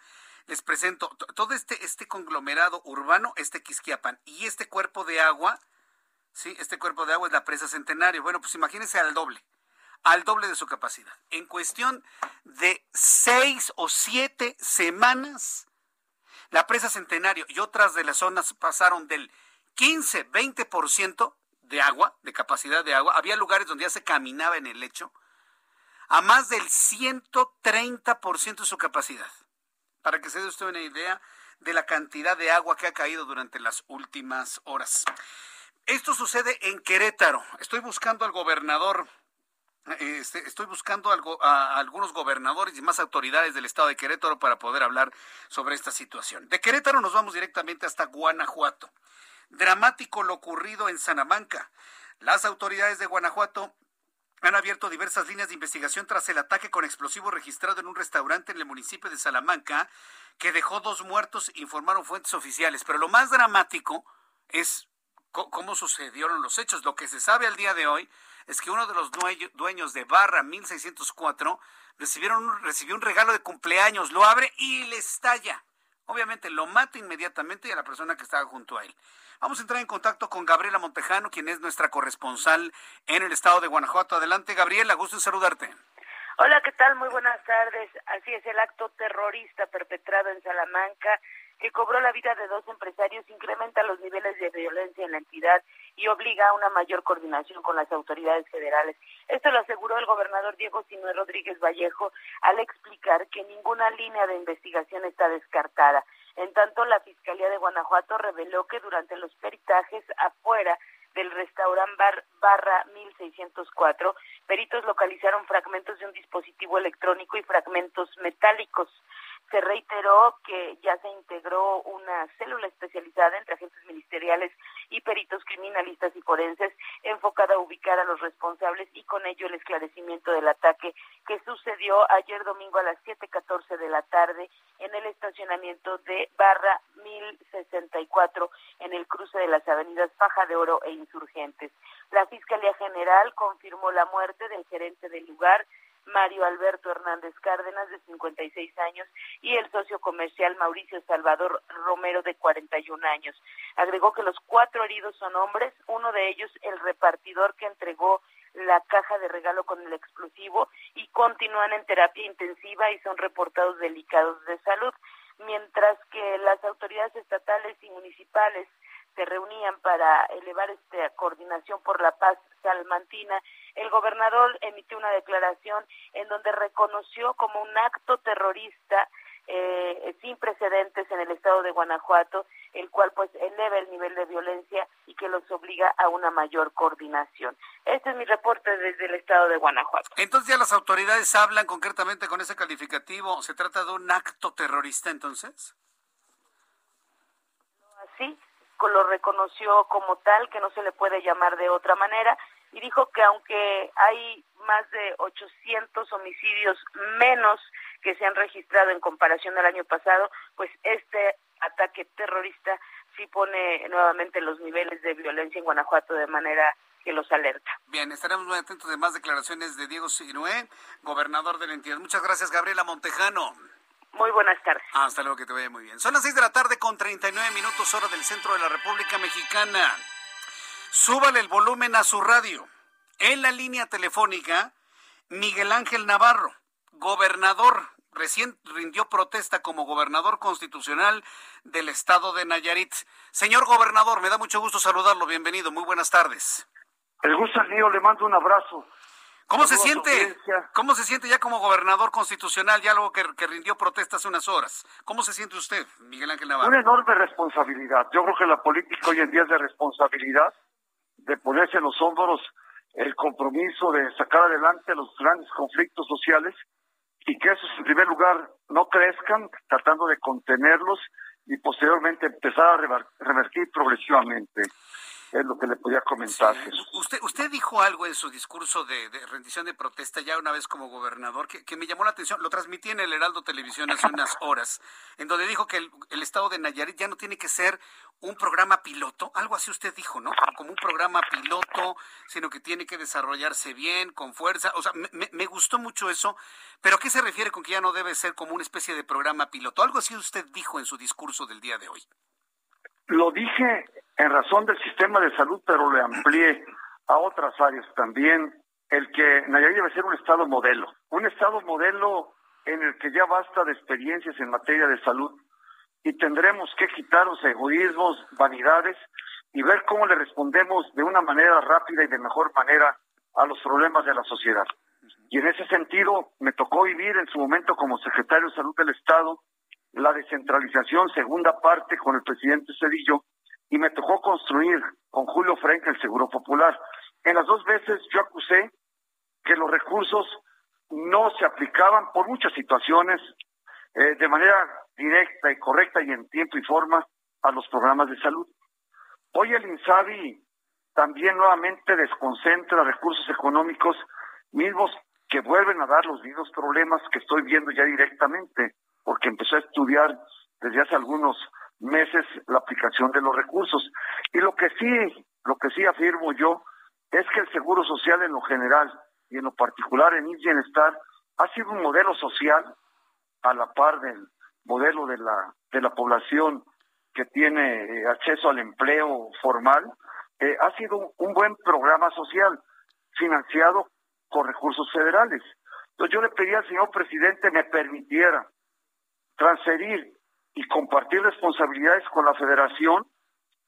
les presento todo este, este conglomerado urbano es Tequisquiapan y este cuerpo de agua, sí, este cuerpo de agua es la presa Centenario. Bueno, pues imagínense al doble al doble de su capacidad. En cuestión de seis o siete semanas, la presa Centenario y otras de las zonas pasaron del 15, 20% de agua, de capacidad de agua. Había lugares donde ya se caminaba en el lecho, a más del 130% de su capacidad. Para que se dé usted una idea de la cantidad de agua que ha caído durante las últimas horas. Esto sucede en Querétaro. Estoy buscando al gobernador este, estoy buscando algo, a algunos gobernadores y más autoridades del estado de Querétaro para poder hablar sobre esta situación. De Querétaro nos vamos directamente hasta Guanajuato. Dramático lo ocurrido en Salamanca. Las autoridades de Guanajuato han abierto diversas líneas de investigación tras el ataque con explosivo registrado en un restaurante en el municipio de Salamanca que dejó dos muertos, informaron fuentes oficiales. Pero lo más dramático es cómo sucedieron los hechos. Lo que se sabe al día de hoy es que uno de los dueños de Barra 1604 recibieron, recibió un regalo de cumpleaños, lo abre y le estalla. Obviamente lo mata inmediatamente y a la persona que estaba junto a él. Vamos a entrar en contacto con Gabriela Montejano, quien es nuestra corresponsal en el estado de Guanajuato. Adelante, Gabriela, gusto en saludarte. Hola, ¿qué tal? Muy buenas tardes. Así es, el acto terrorista perpetrado en Salamanca que cobró la vida de dos empresarios incrementa los niveles de violencia en la entidad y obliga a una mayor coordinación con las autoridades federales. Esto lo aseguró el gobernador Diego Sinué Rodríguez Vallejo al explicar que ninguna línea de investigación está descartada. En tanto, la Fiscalía de Guanajuato reveló que durante los peritajes afuera del restaurante bar, barra 1604, peritos localizaron fragmentos de un dispositivo electrónico y fragmentos metálicos se reiteró que ya se integró una célula especializada entre agentes ministeriales y peritos criminalistas y forenses enfocada a ubicar a los responsables y con ello el esclarecimiento del ataque que sucedió ayer domingo a las 7:14 de la tarde en el estacionamiento de Barra 1064 en el cruce de las avenidas Faja de Oro e Insurgentes. La Fiscalía General confirmó la muerte del gerente del lugar, Mario Alberto Hernández Cárdenas, de 56 años, y el socio comercial Mauricio Salvador Romero, de 41 años. Agregó que los cuatro heridos son hombres, uno de ellos el repartidor que entregó la caja de regalo con el explosivo y continúan en terapia intensiva y son reportados delicados de salud, mientras que las autoridades estatales y municipales se reunían para elevar esta coordinación por la paz salmantina, el gobernador emitió una declaración en donde reconoció como un acto terrorista eh, sin precedentes en el estado de Guanajuato, el cual pues eleva el nivel de violencia y que los obliga a una mayor coordinación. Este es mi reporte desde el estado de Guanajuato. Entonces ya las autoridades hablan concretamente con ese calificativo. ¿Se trata de un acto terrorista entonces? Así, lo reconoció como tal, que no se le puede llamar de otra manera, y dijo que aunque hay más de 800 homicidios menos que se han registrado en comparación al año pasado, pues este ataque terrorista sí pone nuevamente los niveles de violencia en Guanajuato de manera que los alerta. Bien, estaremos muy atentos de más declaraciones de Diego Sinué, gobernador de la entidad. Muchas gracias, Gabriela Montejano. Muy buenas tardes. Hasta luego, que te vaya muy bien. Son las 6 de la tarde con 39 minutos hora del centro de la República Mexicana. Súbale el volumen a su radio. En la línea telefónica, Miguel Ángel Navarro, gobernador, recién rindió protesta como gobernador constitucional del estado de Nayarit. Señor gobernador, me da mucho gusto saludarlo. Bienvenido, muy buenas tardes. El gusto es mío, le mando un abrazo. ¿Cómo se siente? ¿Cómo se siente ya como gobernador constitucional, ya luego que, rindió protesta hace unas horas? ¿Cómo se siente usted, Miguel Ángel Navarro? Una enorme responsabilidad. Yo creo que la política hoy en día es de responsabilidad, de ponerse en los hombros el compromiso de sacar adelante los grandes conflictos sociales y que esos, en primer lugar, no crezcan, tratando de contenerlos y posteriormente empezar a revertir progresivamente es lo que le podía comentar. Usted, usted dijo algo en su discurso de, rendición de protesta ya una vez como gobernador que, me llamó la atención, lo transmití en el Heraldo Televisión hace unas horas, en donde dijo que el, estado de Nayarit ya no tiene que ser un programa piloto, algo así usted dijo, ¿no? Como un programa piloto, sino que tiene que desarrollarse bien, con fuerza. O sea, me, me gustó mucho eso, pero ¿a qué se refiere con que ya no debe ser como una especie de programa piloto? Algo así usted dijo en su discurso del día de hoy. Lo dije en razón del sistema de salud, pero le amplié a otras áreas también, el que Nayarit debe ser un Estado modelo, un Estado modelo en el que ya basta de experiencias en materia de salud y tendremos que quitar los egoísmos, vanidades y ver cómo le respondemos de una manera rápida y de mejor manera a los problemas de la sociedad. Y en ese sentido me tocó vivir en su momento como secretario de salud del Estado la descentralización, segunda parte con el presidente Cedillo, y me tocó construir con Julio Frenk el Seguro Popular. En las dos veces yo acusé que los recursos no se aplicaban por muchas situaciones eh, de manera directa y correcta y en tiempo y forma a los programas de salud. Hoy el INSABI también nuevamente desconcentra recursos económicos mismos que vuelven a dar los mismos problemas que estoy viendo ya directamente, porque empecé a estudiar desde hace algunos meses la aplicación de los recursos. Y lo que sí, lo que sí afirmo yo es que el seguro social en lo general y en lo particular en bienestar ha sido un modelo social a la par del modelo de la de la población que tiene eh, acceso al empleo formal, eh, ha sido un buen programa social financiado con recursos federales. Entonces yo le pedí al señor presidente me permitiera transferir y compartir responsabilidades con la federación,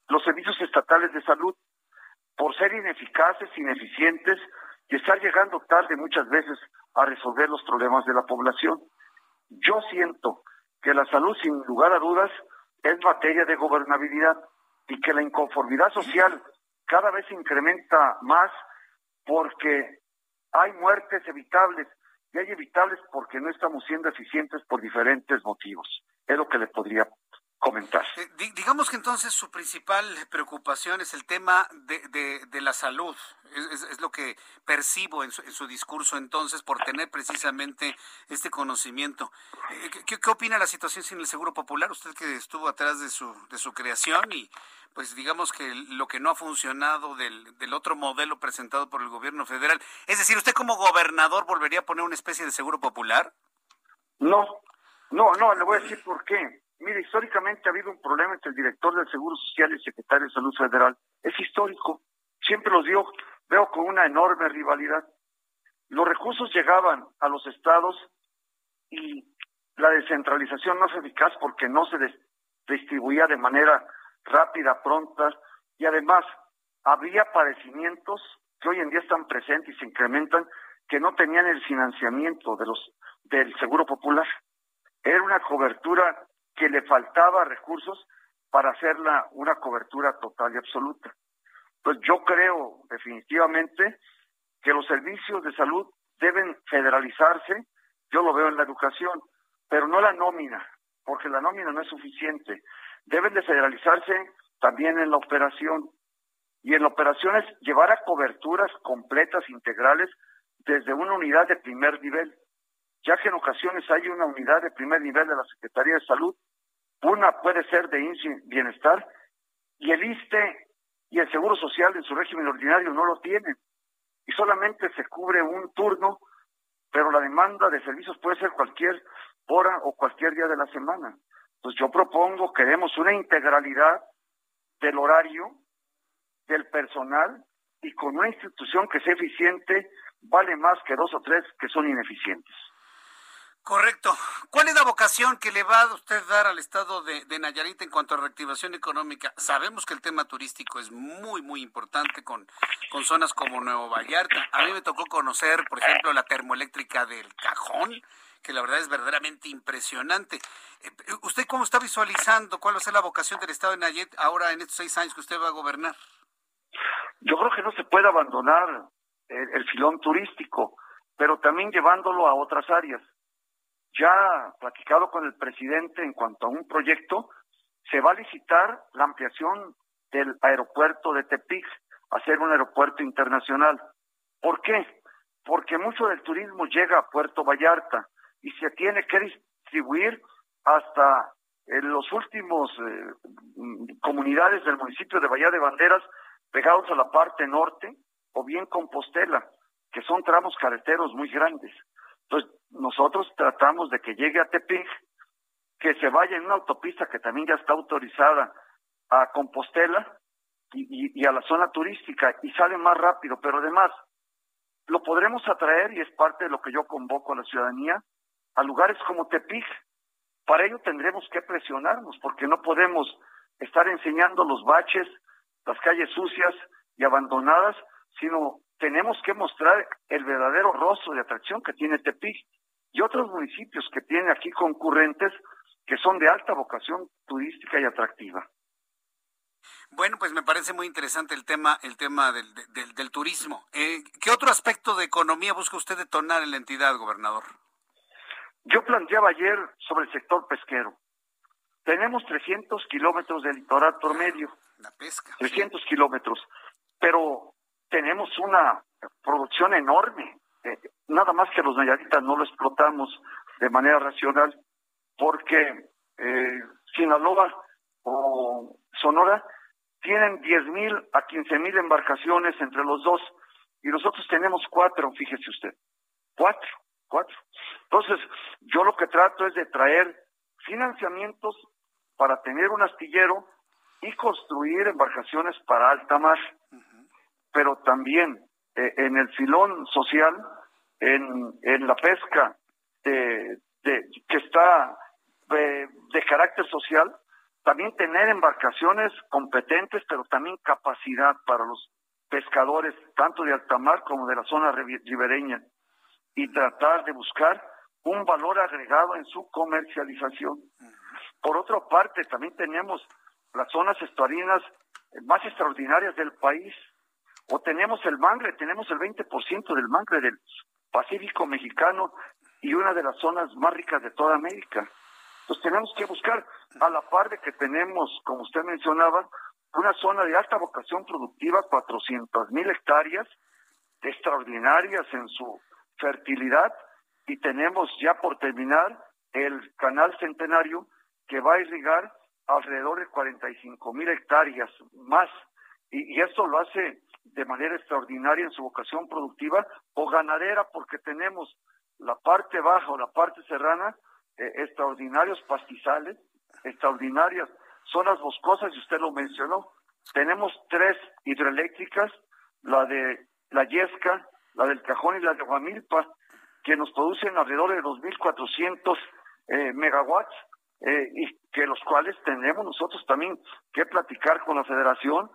los servicios estatales de salud, por ser ineficaces, ineficientes y estar llegando tarde muchas veces a resolver los problemas de la población. Yo siento que la salud, sin lugar a dudas, es materia de gobernabilidad y que la inconformidad social cada vez incrementa más porque hay muertes evitables y hay evitables porque no estamos siendo eficientes por diferentes motivos. Es lo que le podría comentar. Eh, digamos que entonces su principal preocupación es el tema de, de, la salud. Es, lo que percibo en su, discurso entonces por tener precisamente este conocimiento. Eh, ¿Qué, ¿Qué, opina la situación sin el Seguro Popular? Usted que estuvo atrás de su, de su creación y pues digamos que lo que no ha funcionado del, del otro modelo presentado por el gobierno federal. Es decir, ¿usted como gobernador volvería a poner una especie de Seguro Popular? No, no, no, le voy a decir por qué Mire, históricamente ha habido un problema entre el director del Seguro Social y el secretario de Salud Federal. Es histórico. Siempre los dio, veo con una enorme rivalidad. Los recursos llegaban a los estados y la descentralización no es eficaz porque no se distribuía de manera rápida, pronta y además había padecimientos que hoy en día están presentes y se incrementan que no tenían el financiamiento de los del Seguro Popular. Era una cobertura que le faltaba recursos para hacerla una cobertura total y absoluta. Pues yo creo definitivamente que los servicios de salud deben federalizarse, yo lo veo en la educación, pero no la nómina, porque la nómina no es suficiente. Deben de federalizarse también en la operación. Y en la operación es llevar a coberturas completas, integrales, desde una unidad de primer nivel, ya que en ocasiones hay una unidad de primer nivel de la Secretaría de Salud una puede ser de bienestar y el ISTE y el Seguro Social en su régimen ordinario no lo tienen. Y solamente se cubre un turno, pero la demanda de servicios puede ser cualquier hora o cualquier día de la semana. Pues yo propongo, queremos una integralidad del horario, del personal y con una institución que sea eficiente vale más que dos o tres que son ineficientes. Correcto. ¿Cuál es la vocación que le va a usted dar al estado de, Nayarit en cuanto a reactivación económica? Sabemos que el tema turístico es muy, muy importante con, con zonas como Nuevo Vallarta. A mí me tocó conocer, por ejemplo, la termoeléctrica del Cajón, que la verdad es verdaderamente impresionante. Eh, ¿Usted cómo está visualizando cuál va a ser la vocación del estado de Nayarit ahora en estos seis años que usted va a gobernar? Yo creo que no se puede abandonar el filón turístico, pero también llevándolo a otras áreas ya platicado con el presidente en cuanto a un proyecto, se va a licitar la ampliación del aeropuerto de Tepic a ser un aeropuerto internacional. ¿Por qué? Porque mucho del turismo llega a Puerto Vallarta y se tiene que distribuir hasta en los últimos eh, comunidades del municipio de Bahía de Banderas pegados a la parte norte o bien Compostela, que son tramos carreteros muy grandes. Entonces, nosotros tratamos de que llegue a Tepic, que se vaya en una autopista que también ya está autorizada a Compostela y, a la zona turística y sale más rápido, pero además lo podremos atraer y es parte de lo que yo convoco a la ciudadanía a lugares como Tepic. Para ello tendremos que presionarnos porque no podemos estar enseñando los baches, las calles sucias y abandonadas, sino tenemos que mostrar el verdadero rostro de atracción que tiene Tepic y otros municipios que tienen aquí concurrentes que son de alta vocación turística y atractiva. Bueno, pues me parece muy interesante el tema, el tema del, del, turismo. Eh, ¿Qué otro aspecto de economía busca usted detonar en la entidad, gobernador? Yo planteaba ayer sobre el sector pesquero. Tenemos 300 kilómetros de litoral promedio. La pesca. 300 kilómetros. Pero tenemos una producción enorme. Eh, nada más que los nayaritas no lo explotamos de manera racional porque eh, Sinaloa o Sonora tienen 10.000 a 15.000 embarcaciones entre los dos y nosotros tenemos cuatro, fíjese usted, cuatro, cuatro. Entonces, yo lo que trato es de traer financiamientos para tener un astillero y construir embarcaciones para alta mar. Pero también eh, en el filón social, en, en la pesca de, que está de, de carácter social, también tener embarcaciones competentes, pero también capacidad para los pescadores, tanto de alta mar como de la zona ribereña, y tratar de buscar un valor agregado en su comercialización. Por otra parte, también tenemos las zonas estuarinas más extraordinarias del país, o tenemos el mangre, tenemos el 20% del mangre del Pacífico mexicano y una de las zonas más ricas de toda América. Pues tenemos que buscar, a la par de que tenemos, como usted mencionaba, una zona de alta vocación productiva, 400 mil hectáreas, extraordinarias en su fertilidad, y tenemos ya por terminar el canal centenario que va a irrigar alrededor de 45 mil hectáreas más. Y, y esto lo hace de manera extraordinaria en su vocación productiva o ganadera porque tenemos la parte baja o la parte serrana, eh, extraordinarios pastizales, extraordinarias zonas boscosas, y usted lo mencionó. Tenemos tres hidroeléctricas, la de la Yesca, la del Cajón y la de Guamilpa, que nos producen alrededor de 2.400 eh, megawatts, eh, y que los cuales tenemos nosotros también que platicar con la federación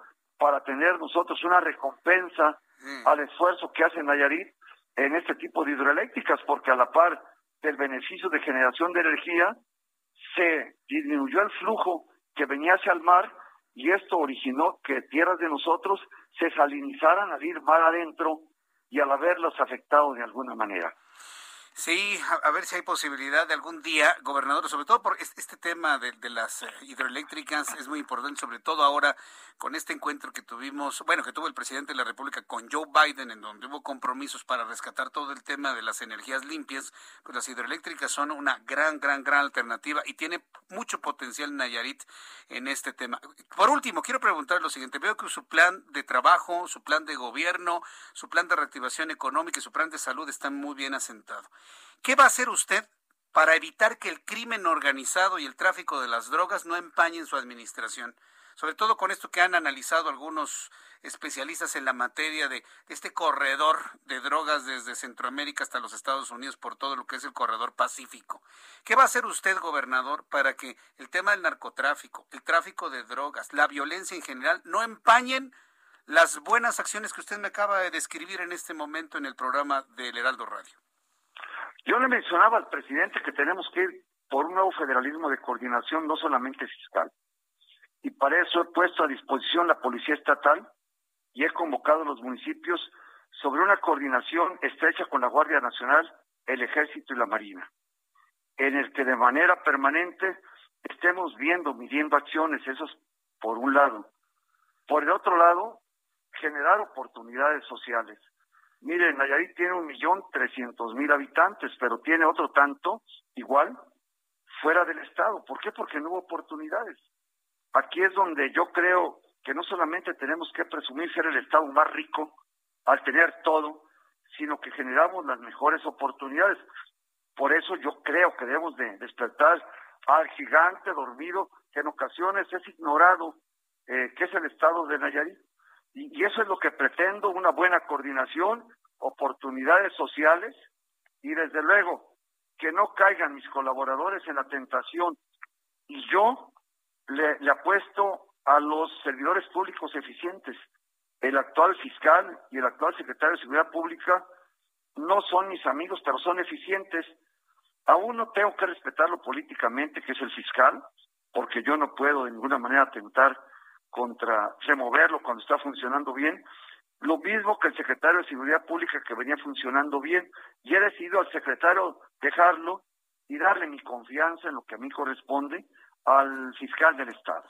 para tener nosotros una recompensa mm. al esfuerzo que hace Nayarit en este tipo de hidroeléctricas, porque a la par del beneficio de generación de energía, se disminuyó el flujo que venía hacia el mar y esto originó que tierras de nosotros se salinizaran al ir mar adentro y al haberlos afectado de alguna manera. Sí, a, ver si hay posibilidad de algún día, gobernador, sobre todo por este, tema de, las eh, hidroeléctricas es muy importante, sobre todo ahora con este encuentro que tuvimos, bueno, que tuvo el presidente de la República con Joe Biden, en donde hubo compromisos para rescatar todo el tema de las energías limpias, pues las hidroeléctricas son una gran, gran, gran alternativa y tiene mucho potencial Nayarit en este tema. Por último, quiero preguntar lo siguiente, veo que su plan de trabajo, su plan de gobierno, su plan de reactivación económica y su plan de salud están muy bien asentados. ¿Qué va a hacer usted para evitar que el crimen organizado y el tráfico de las drogas no empañen su administración? Sobre todo con esto que han analizado algunos especialistas en la materia de este corredor de drogas desde Centroamérica hasta los Estados Unidos por todo lo que es el corredor pacífico. ¿Qué va a hacer usted, gobernador, para que el tema del narcotráfico, el tráfico de drogas, la violencia en general no empañen las buenas acciones que usted me acaba de describir en este momento en el programa del Heraldo Radio? Yo le mencionaba al presidente que tenemos que ir por un nuevo federalismo de coordinación, no solamente fiscal. Y para eso he puesto a disposición la Policía Estatal y he convocado a los municipios sobre una coordinación estrecha con la Guardia Nacional, el Ejército y la Marina, en el que de manera permanente estemos viendo, midiendo acciones, eso es por un lado. Por el otro lado, generar oportunidades sociales. Miren, Nayarit tiene un millón trescientos mil habitantes, pero tiene otro tanto, igual, fuera del Estado. ¿Por qué? Porque no hubo oportunidades. Aquí es donde yo creo que no solamente tenemos que presumir ser el Estado más rico al tener todo, sino que generamos las mejores oportunidades. Por eso yo creo que debemos de despertar al gigante dormido que en ocasiones es ignorado, eh, que es el Estado de Nayarit. Y, eso es lo que pretendo, una buena coordinación, oportunidades sociales y desde luego que no caigan mis colaboradores en la tentación. Y yo le, apuesto a los servidores públicos eficientes. El actual fiscal y el actual secretario de Seguridad Pública no son mis amigos, pero son eficientes. A uno tengo que respetarlo políticamente, que es el fiscal, porque yo no puedo de ninguna manera atentar contra removerlo cuando está funcionando bien. Lo mismo que el secretario de Seguridad Pública que venía funcionando bien. Y he decidido al secretario dejarlo y darle mi confianza en lo que a mí corresponde al fiscal del Estado.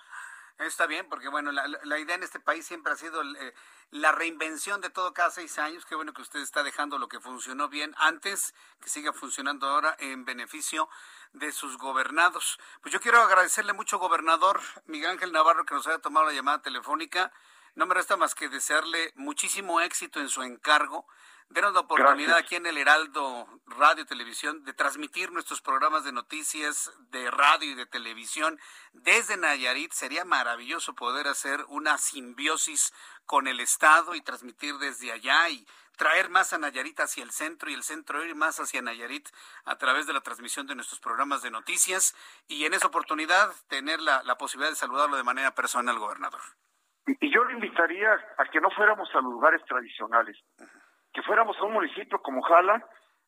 Está bien, porque bueno, la, idea en este país siempre ha sido eh, la reinvención de todo cada seis años. Qué bueno que usted está dejando lo que funcionó bien antes, que siga funcionando ahora en beneficio de sus gobernados. Pues yo quiero agradecerle mucho, gobernador Miguel Ángel Navarro, que nos haya tomado la llamada telefónica. No me resta más que desearle muchísimo éxito en su encargo. Denos la oportunidad aquí en el Heraldo Radio y Televisión de transmitir nuestros programas de noticias de radio y de televisión desde Nayarit. Sería maravilloso poder hacer una simbiosis con el Estado y transmitir desde allá y traer más a Nayarit hacia el centro y el centro ir más hacia Nayarit a través de la transmisión de nuestros programas de noticias y en esa oportunidad tener la, posibilidad de saludarlo de manera personal, gobernador. Y, yo le invitaría a que no fuéramos a los lugares tradicionales, que fuéramos a un municipio como Jala,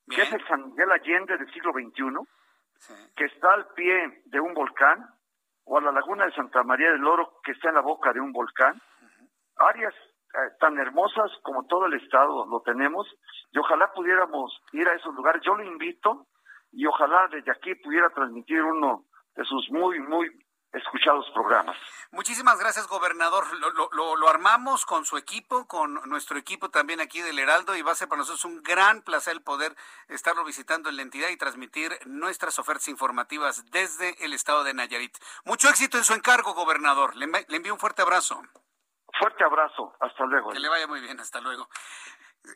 que es el San Miguel Allende del siglo XXI, que está al pie de un volcán, o a la laguna de Santa María del Oro, que está en la boca de un volcán, áreas eh, tan hermosas como todo el estado lo tenemos y ojalá pudiéramos ir a esos lugares. Yo lo invito y ojalá desde aquí pudiera transmitir uno de sus muy, muy escuchados programas. Muchísimas gracias, gobernador. Lo, lo, lo, armamos con su equipo, con nuestro equipo también aquí del Heraldo, y va a ser para nosotros un gran placer poder estarlo visitando en la entidad y transmitir nuestras ofertas informativas desde el estado de Nayarit. Mucho éxito en su encargo, gobernador. Le, le envío un fuerte abrazo. Fuerte abrazo. Hasta luego. Que le vaya muy bien. Hasta luego.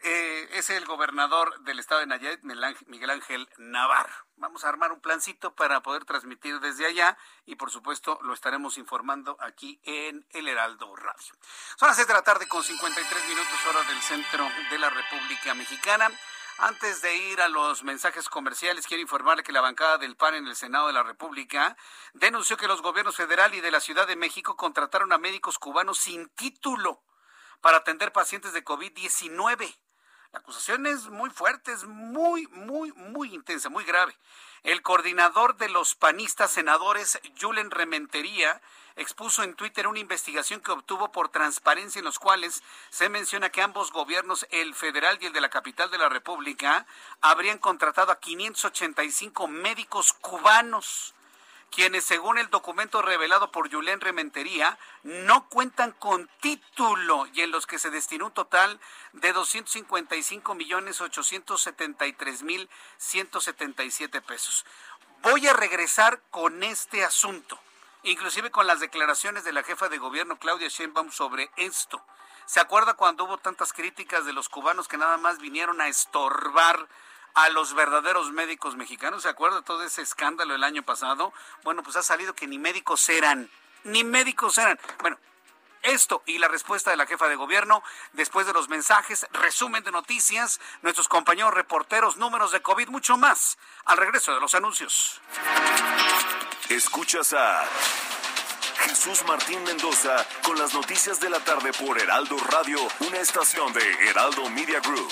Eh, es el gobernador del estado de Nayarit, Miguel Ángel Navarro. Vamos a armar un plancito para poder transmitir desde allá y por supuesto lo estaremos informando aquí en el Heraldo Radio. Son las 6 de la tarde con 53 minutos hora del centro de la República Mexicana. Antes de ir a los mensajes comerciales, quiero informarle que la bancada del PAN en el Senado de la República denunció que los gobiernos federal y de la Ciudad de México contrataron a médicos cubanos sin título para atender pacientes de COVID-19. La acusación es muy fuerte, es muy, muy, muy intensa, muy grave. El coordinador de los panistas senadores, Julen Rementería, expuso en Twitter una investigación que obtuvo por transparencia en los cuales se menciona que ambos gobiernos, el federal y el de la capital de la República, habrían contratado a 585 médicos cubanos quienes según el documento revelado por Yulén Rementería no cuentan con título y en los que se destinó un total de 255 millones 873 mil 177 pesos. Voy a regresar con este asunto, inclusive con las declaraciones de la jefa de gobierno Claudia Sheinbaum sobre esto. ¿Se acuerda cuando hubo tantas críticas de los cubanos que nada más vinieron a estorbar a los verdaderos médicos mexicanos. ¿Se acuerda todo ese escándalo el año pasado? Bueno, pues ha salido que ni médicos eran, ni médicos eran. Bueno, esto y la respuesta de la jefa de gobierno después de los mensajes, resumen de noticias, nuestros compañeros reporteros, números de COVID, mucho más al regreso de los anuncios. Escuchas a Jesús Martín Mendoza con las noticias de la tarde por Heraldo Radio, una estación de Heraldo Media Group.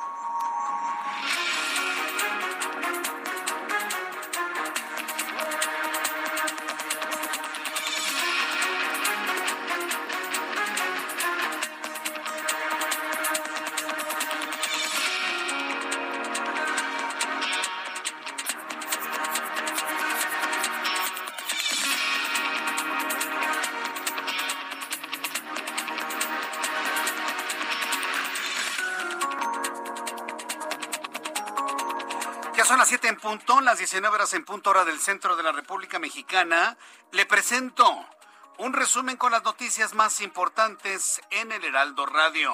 Punto, las 19 horas en punto hora del centro de la República Mexicana. Le presento un resumen con las noticias más importantes en el Heraldo Radio.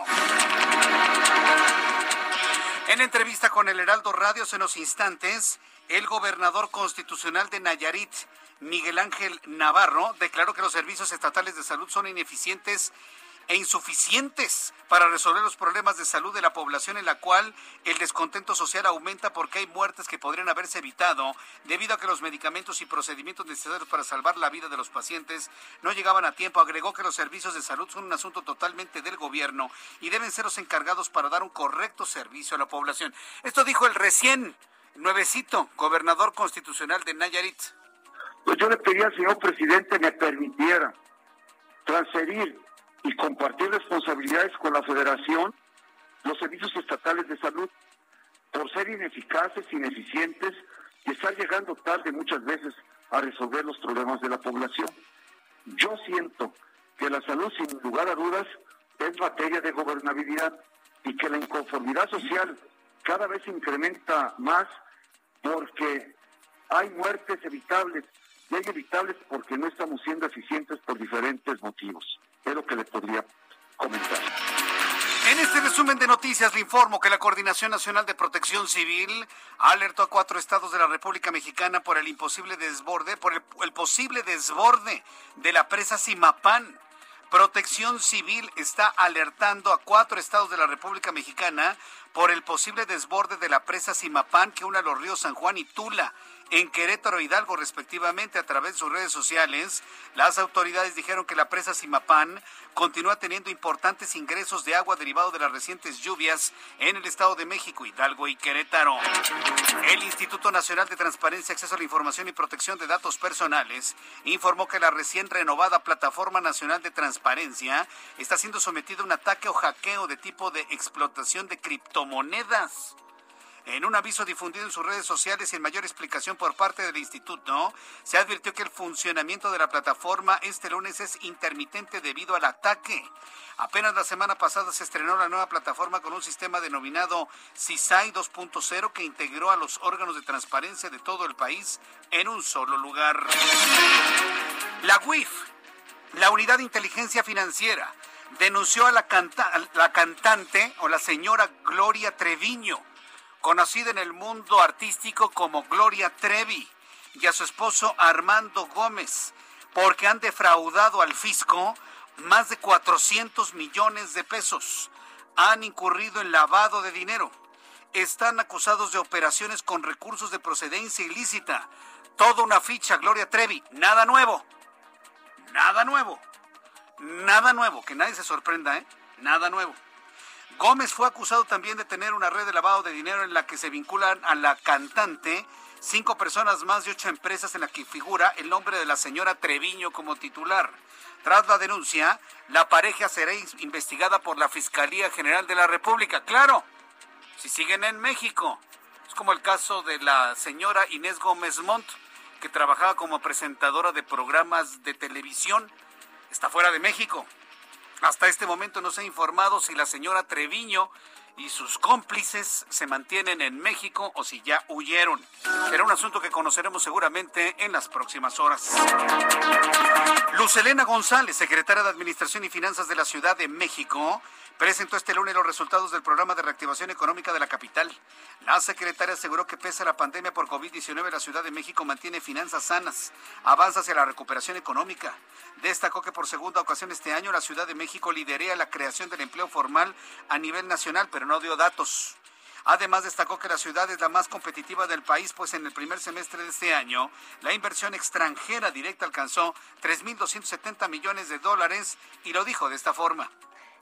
En entrevista con el Heraldo Radio hace unos instantes, el gobernador constitucional de Nayarit, Miguel Ángel Navarro, declaró que los servicios estatales de salud son ineficientes e insuficientes para resolver los problemas de salud de la población en la cual el descontento social aumenta porque hay muertes que podrían haberse evitado debido a que los medicamentos y procedimientos necesarios para salvar la vida de los pacientes no llegaban a tiempo. Agregó que los servicios de salud son un asunto totalmente del gobierno y deben ser los encargados para dar un correcto servicio a la población. Esto dijo el recién nuevecito gobernador constitucional de Nayarit. Pues yo le pedía al señor presidente me permitiera transferir y compartir responsabilidades con la federación, los servicios estatales de salud, por ser ineficaces, ineficientes y estar llegando tarde muchas veces a resolver los problemas de la población. Yo siento que la salud, sin lugar a dudas, es materia de gobernabilidad y que la inconformidad social cada vez incrementa más porque hay muertes evitables y hay evitables porque no estamos siendo eficientes por diferentes motivos. Es lo que le podría comentar. En este resumen de noticias le informo que la Coordinación Nacional de Protección Civil alertó a cuatro estados de la República Mexicana por el imposible desborde, por el, posible desborde de la presa Simapán. Protección Civil está alertando a cuatro estados de la República Mexicana por el posible desborde de la presa Simapán que une los ríos San Juan y Tula en Querétaro e Hidalgo respectivamente a través de sus redes sociales, las autoridades dijeron que la presa Simapán continúa teniendo importantes ingresos de agua derivado de las recientes lluvias en el Estado de México, Hidalgo y Querétaro. El Instituto Nacional de Transparencia, Acceso a la Información y Protección de Datos Personales informó que la recién renovada Plataforma Nacional de Transparencia está siendo sometida a un ataque o hackeo de tipo de explotación de criptomonedas. En un aviso difundido en sus redes sociales y en mayor explicación por parte del instituto, se advirtió que el funcionamiento de la plataforma este lunes es intermitente debido al ataque. Apenas la semana pasada se estrenó la nueva plataforma con un sistema denominado CISAI 2.0 que integró a los órganos de transparencia de todo el país en un solo lugar. La UIF, la Unidad de Inteligencia Financiera, denunció a la, la cantante o la señora Gloria Treviño conocida en el mundo artístico como Gloria Trevi, y a su esposo Armando Gómez, porque han defraudado al fisco más de 400 millones de pesos. Han incurrido en lavado de dinero. Están acusados de operaciones con recursos de procedencia ilícita. Toda una ficha, Gloria Trevi. Nada nuevo. Nada nuevo. Nada nuevo. Que nadie se sorprenda, ¿eh? Nada nuevo. Gómez fue acusado también de tener una red de lavado de dinero en la que se vinculan a la cantante cinco personas más de ocho empresas en la que figura el nombre de la señora Treviño como titular. Tras la denuncia, la pareja será investigada por la Fiscalía General de la República. Claro, si siguen en México. Es como el caso de la señora Inés Gómez Montt, que trabajaba como presentadora de programas de televisión. Está fuera de México. Hasta este momento no se ha informado si la señora Treviño y sus cómplices se mantienen en México o si ya huyeron. Será un asunto que conoceremos seguramente en las próximas horas. Luz Elena González, secretaria de Administración y Finanzas de la Ciudad de México, presentó este lunes los resultados del programa de reactivación económica de la capital. La secretaria aseguró que pese a la pandemia por COVID-19, la Ciudad de México mantiene finanzas sanas, avanza hacia la recuperación económica. Destacó que por segunda ocasión este año la Ciudad de México liderea la creación del empleo formal a nivel nacional, pero no dio datos. Además, destacó que la ciudad es la más competitiva del país, pues en el primer semestre de este año, la inversión extranjera directa alcanzó 3.270 millones de dólares y lo dijo de esta forma.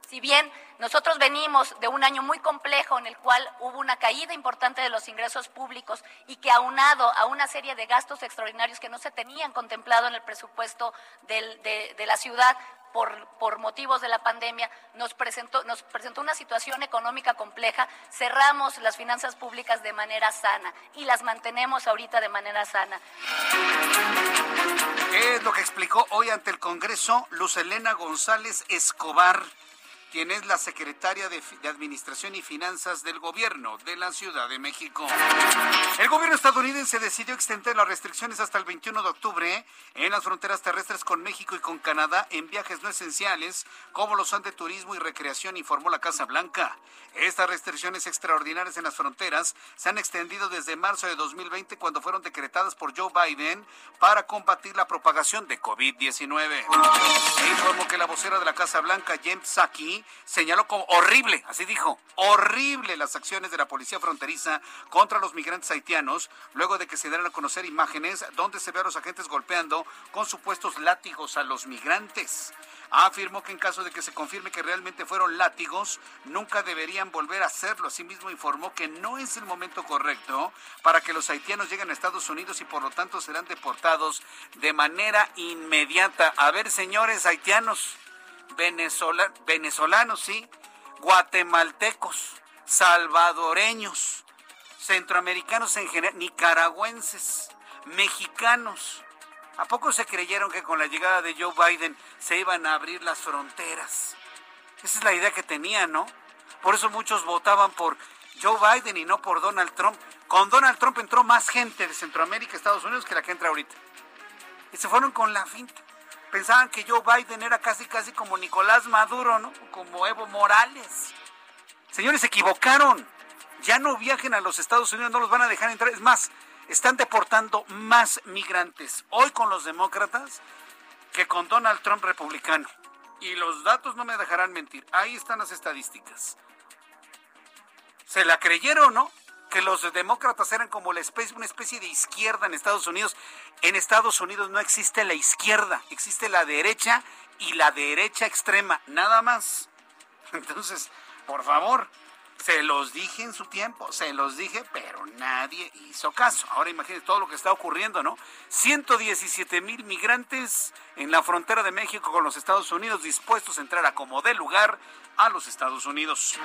Si bien nosotros venimos de un año muy complejo en el cual hubo una caída importante de los ingresos públicos y que aunado a una serie de gastos extraordinarios que no se tenían contemplado en el presupuesto de, la ciudad, por, motivos de la pandemia, nos presentó, nos presentó una situación económica compleja, cerramos las finanzas públicas de manera sana y las mantenemos ahorita de manera sana. ¿Qué es lo que explicó hoy ante el Congreso Luz Elena González Escobar? Quien es la secretaria de, Administración y Finanzas del Gobierno de la Ciudad de México. El gobierno estadounidense decidió extender las restricciones hasta el 21 de octubre en las fronteras terrestres con México y con Canadá en viajes no esenciales, como los son de turismo y recreación, informó la Casa Blanca. Estas restricciones extraordinarias en las fronteras se han extendido desde marzo de 2020, cuando fueron decretadas por Joe Biden para combatir la propagación de COVID-19. informó que la vocera de la Casa Blanca, Jen Señaló como horrible, así dijo, horrible las acciones de la policía fronteriza contra los migrantes haitianos, luego de que se dieran a conocer imágenes donde se ve a los agentes golpeando con supuestos látigos a los migrantes. Afirmó que en caso de que se confirme que realmente fueron látigos, nunca deberían volver a hacerlo. Asimismo, informó que no es el momento correcto para que los haitianos lleguen a Estados Unidos y por lo tanto serán deportados de manera inmediata. A ver, señores haitianos, venezolanos, sí, guatemaltecos, salvadoreños, centroamericanos en general, nicaragüenses, mexicanos. ¿A poco se creyeron que con la llegada de Joe Biden se iban a abrir las fronteras? Esa es la idea que tenían, ¿no? Por eso muchos votaban por Joe Biden y no por Donald Trump. Con Donald Trump entró más gente de Centroamérica Estados Unidos que la que entra ahorita. Y se fueron con la finta pensaban que Joe Biden era casi casi como Nicolás Maduro, ¿no? Como Evo Morales. Señores, se equivocaron. Ya no viajen a los Estados Unidos, no los van a dejar entrar. Es más, están deportando más migrantes hoy con los demócratas que con Donald Trump republicano. Y los datos no me dejarán mentir. Ahí están las estadísticas. se la creyeron, ¿no? Que los demócratas eran como la especie, una especie de izquierda en Estados Unidos. En Estados Unidos no existe la izquierda, existe la derecha y la derecha extrema, nada más. Entonces, por favor, se los dije en su tiempo, se los dije, pero nadie hizo caso. Ahora imagínense todo lo que está ocurriendo, ¿no? 117 mil migrantes en la frontera de México con los Estados Unidos dispuestos a entrar a como de lugar a los Estados Unidos.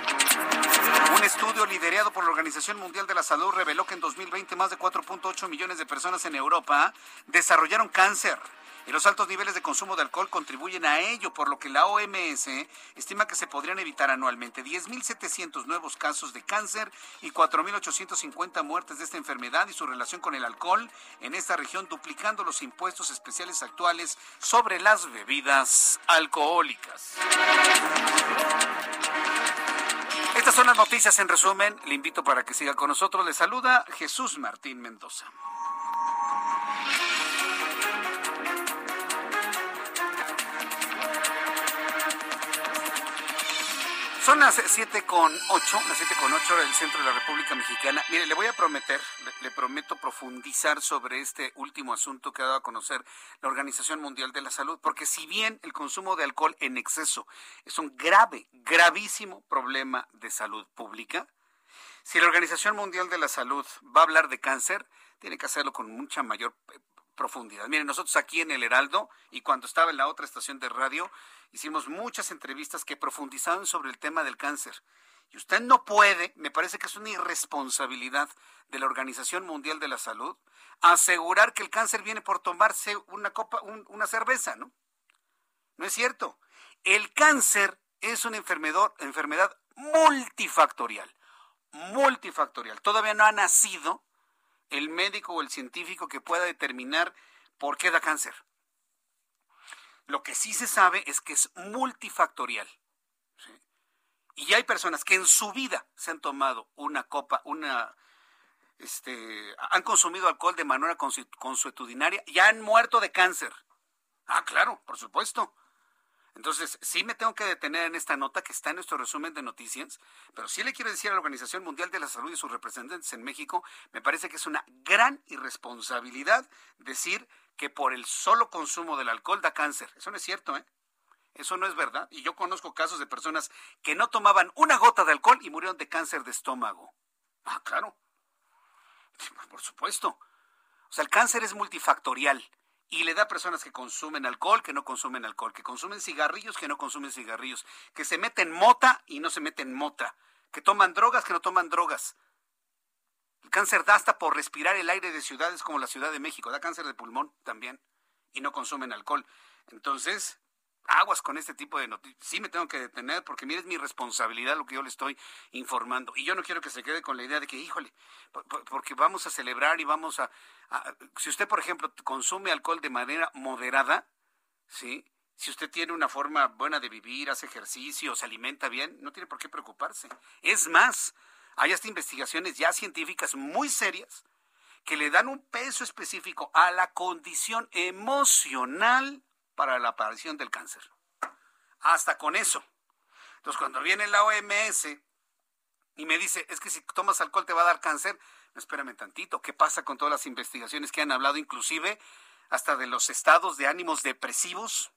Un estudio liderado por la Organización Mundial de la Salud reveló que en 2020 más de 4.8 millones de personas en Europa desarrollaron cáncer y los altos niveles de consumo de alcohol contribuyen a ello, por lo que la OMS estima que se podrían evitar anualmente 10.700 nuevos casos de cáncer y 4.850 muertes de esta enfermedad y su relación con el alcohol en esta región, duplicando los impuestos especiales actuales sobre las bebidas alcohólicas. Estas son las noticias en resumen. Le invito para que siga con nosotros. Le saluda Jesús Martín Mendoza. Son las siete con ocho, las siete con ocho del centro de la República Mexicana. Mire, le voy a prometer, le, prometo profundizar sobre este último asunto que ha dado a conocer la Organización Mundial de la Salud, porque si bien el consumo de alcohol en exceso es un grave, gravísimo problema de salud pública, si la Organización Mundial de la Salud va a hablar de cáncer, tiene que hacerlo con mucha mayor eh, profundidad. Miren, nosotros aquí en el Heraldo y cuando estaba en la otra estación de radio, hicimos muchas entrevistas que profundizaban sobre el tema del cáncer. Y usted no puede, me parece que es una irresponsabilidad de la Organización Mundial de la Salud, asegurar que el cáncer viene por tomarse una copa, un, una cerveza, ¿no? No es cierto. El cáncer es una enfermedad, enfermedad multifactorial, multifactorial. Todavía no ha nacido el médico o el científico que pueda determinar por qué da cáncer. Lo que sí se sabe es que es multifactorial. ¿sí? Y hay personas que en su vida se han tomado una copa, una, este, han consumido alcohol de manera consuetudinaria y han muerto de cáncer. Ah, claro, por supuesto. Entonces, sí me tengo que detener en esta nota que está en nuestro resumen de noticias, pero sí le quiero decir a la Organización Mundial de la Salud y sus representantes en México, me parece que es una gran irresponsabilidad decir que por el solo consumo del alcohol da cáncer. Eso no es cierto, ¿eh? Eso no es verdad. Y yo conozco casos de personas que no tomaban una gota de alcohol y murieron de cáncer de estómago. Ah, claro. Por supuesto. O sea, el cáncer es multifactorial y le da a personas que consumen alcohol, que no consumen alcohol, que consumen cigarrillos, que no consumen cigarrillos, que se meten mota y no se meten mota, que toman drogas, que no toman drogas. El cáncer da hasta por respirar el aire de ciudades como la Ciudad de México, da cáncer de pulmón también y no consumen alcohol. Entonces, aguas con este tipo de noticias. Sí me tengo que detener porque mire, es mi responsabilidad lo que yo le estoy informando. Y yo no quiero que se quede con la idea de que, híjole, porque vamos a celebrar y vamos a, a... si usted, por ejemplo, consume alcohol de manera moderada, ¿sí? Si usted tiene una forma buena de vivir, hace ejercicio, se alimenta bien, no tiene por qué preocuparse. Es más, hay hasta investigaciones ya científicas muy serias que le dan un peso específico a la condición emocional para la aparición del cáncer. Hasta con eso. Entonces, cuando viene la OMS y me dice, es que si tomas alcohol te va a dar cáncer, espérame tantito, ¿qué pasa con todas las investigaciones que han hablado, inclusive hasta de los estados de ánimos depresivos,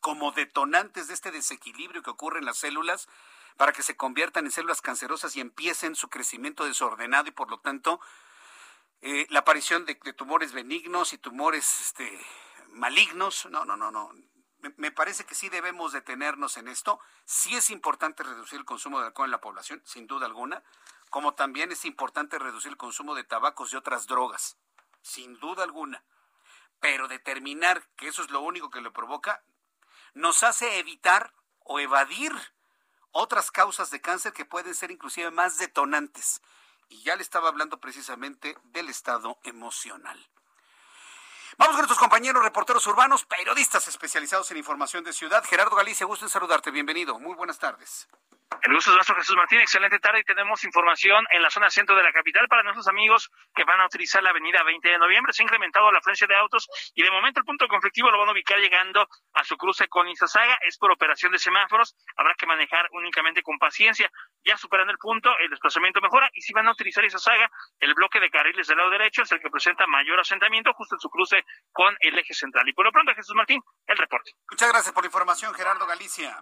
como detonantes de este desequilibrio que ocurre en las células, para que se conviertan en células cancerosas y empiecen su crecimiento desordenado y por lo tanto eh, la aparición de, tumores benignos y tumores este, malignos. No, no, no, no. Me, parece que sí debemos detenernos en esto. Sí es importante reducir el consumo de alcohol en la población, sin duda alguna, como también es importante reducir el consumo de tabacos y otras drogas, sin duda alguna. Pero determinar que eso es lo único que lo provoca nos hace evitar o evadir otras causas de cáncer que pueden ser inclusive más detonantes. Y ya le estaba hablando precisamente del estado emocional. Vamos con nuestros compañeros reporteros urbanos, periodistas especializados en información de ciudad. Gerardo Galicia, gusto en saludarte. Bienvenido. Muy buenas tardes. El gusto es nuestro Jesús Martín. Excelente tarde y tenemos información en la zona centro de la capital para nuestros amigos que van a utilizar la avenida 20 de noviembre. Se ha incrementado la afluencia de autos y de momento el punto conflictivo lo van a ubicar llegando a su cruce con Izazaga. Es por operación de semáforos. Habrá que manejar únicamente con paciencia. Ya superando el punto, el desplazamiento mejora y si van a utilizar esa saga, el bloque de carriles del lado derecho es el que presenta mayor asentamiento justo en su cruce con el eje central. Y por lo pronto, Jesús Martín, el reporte. Muchas gracias por la información, Gerardo Galicia.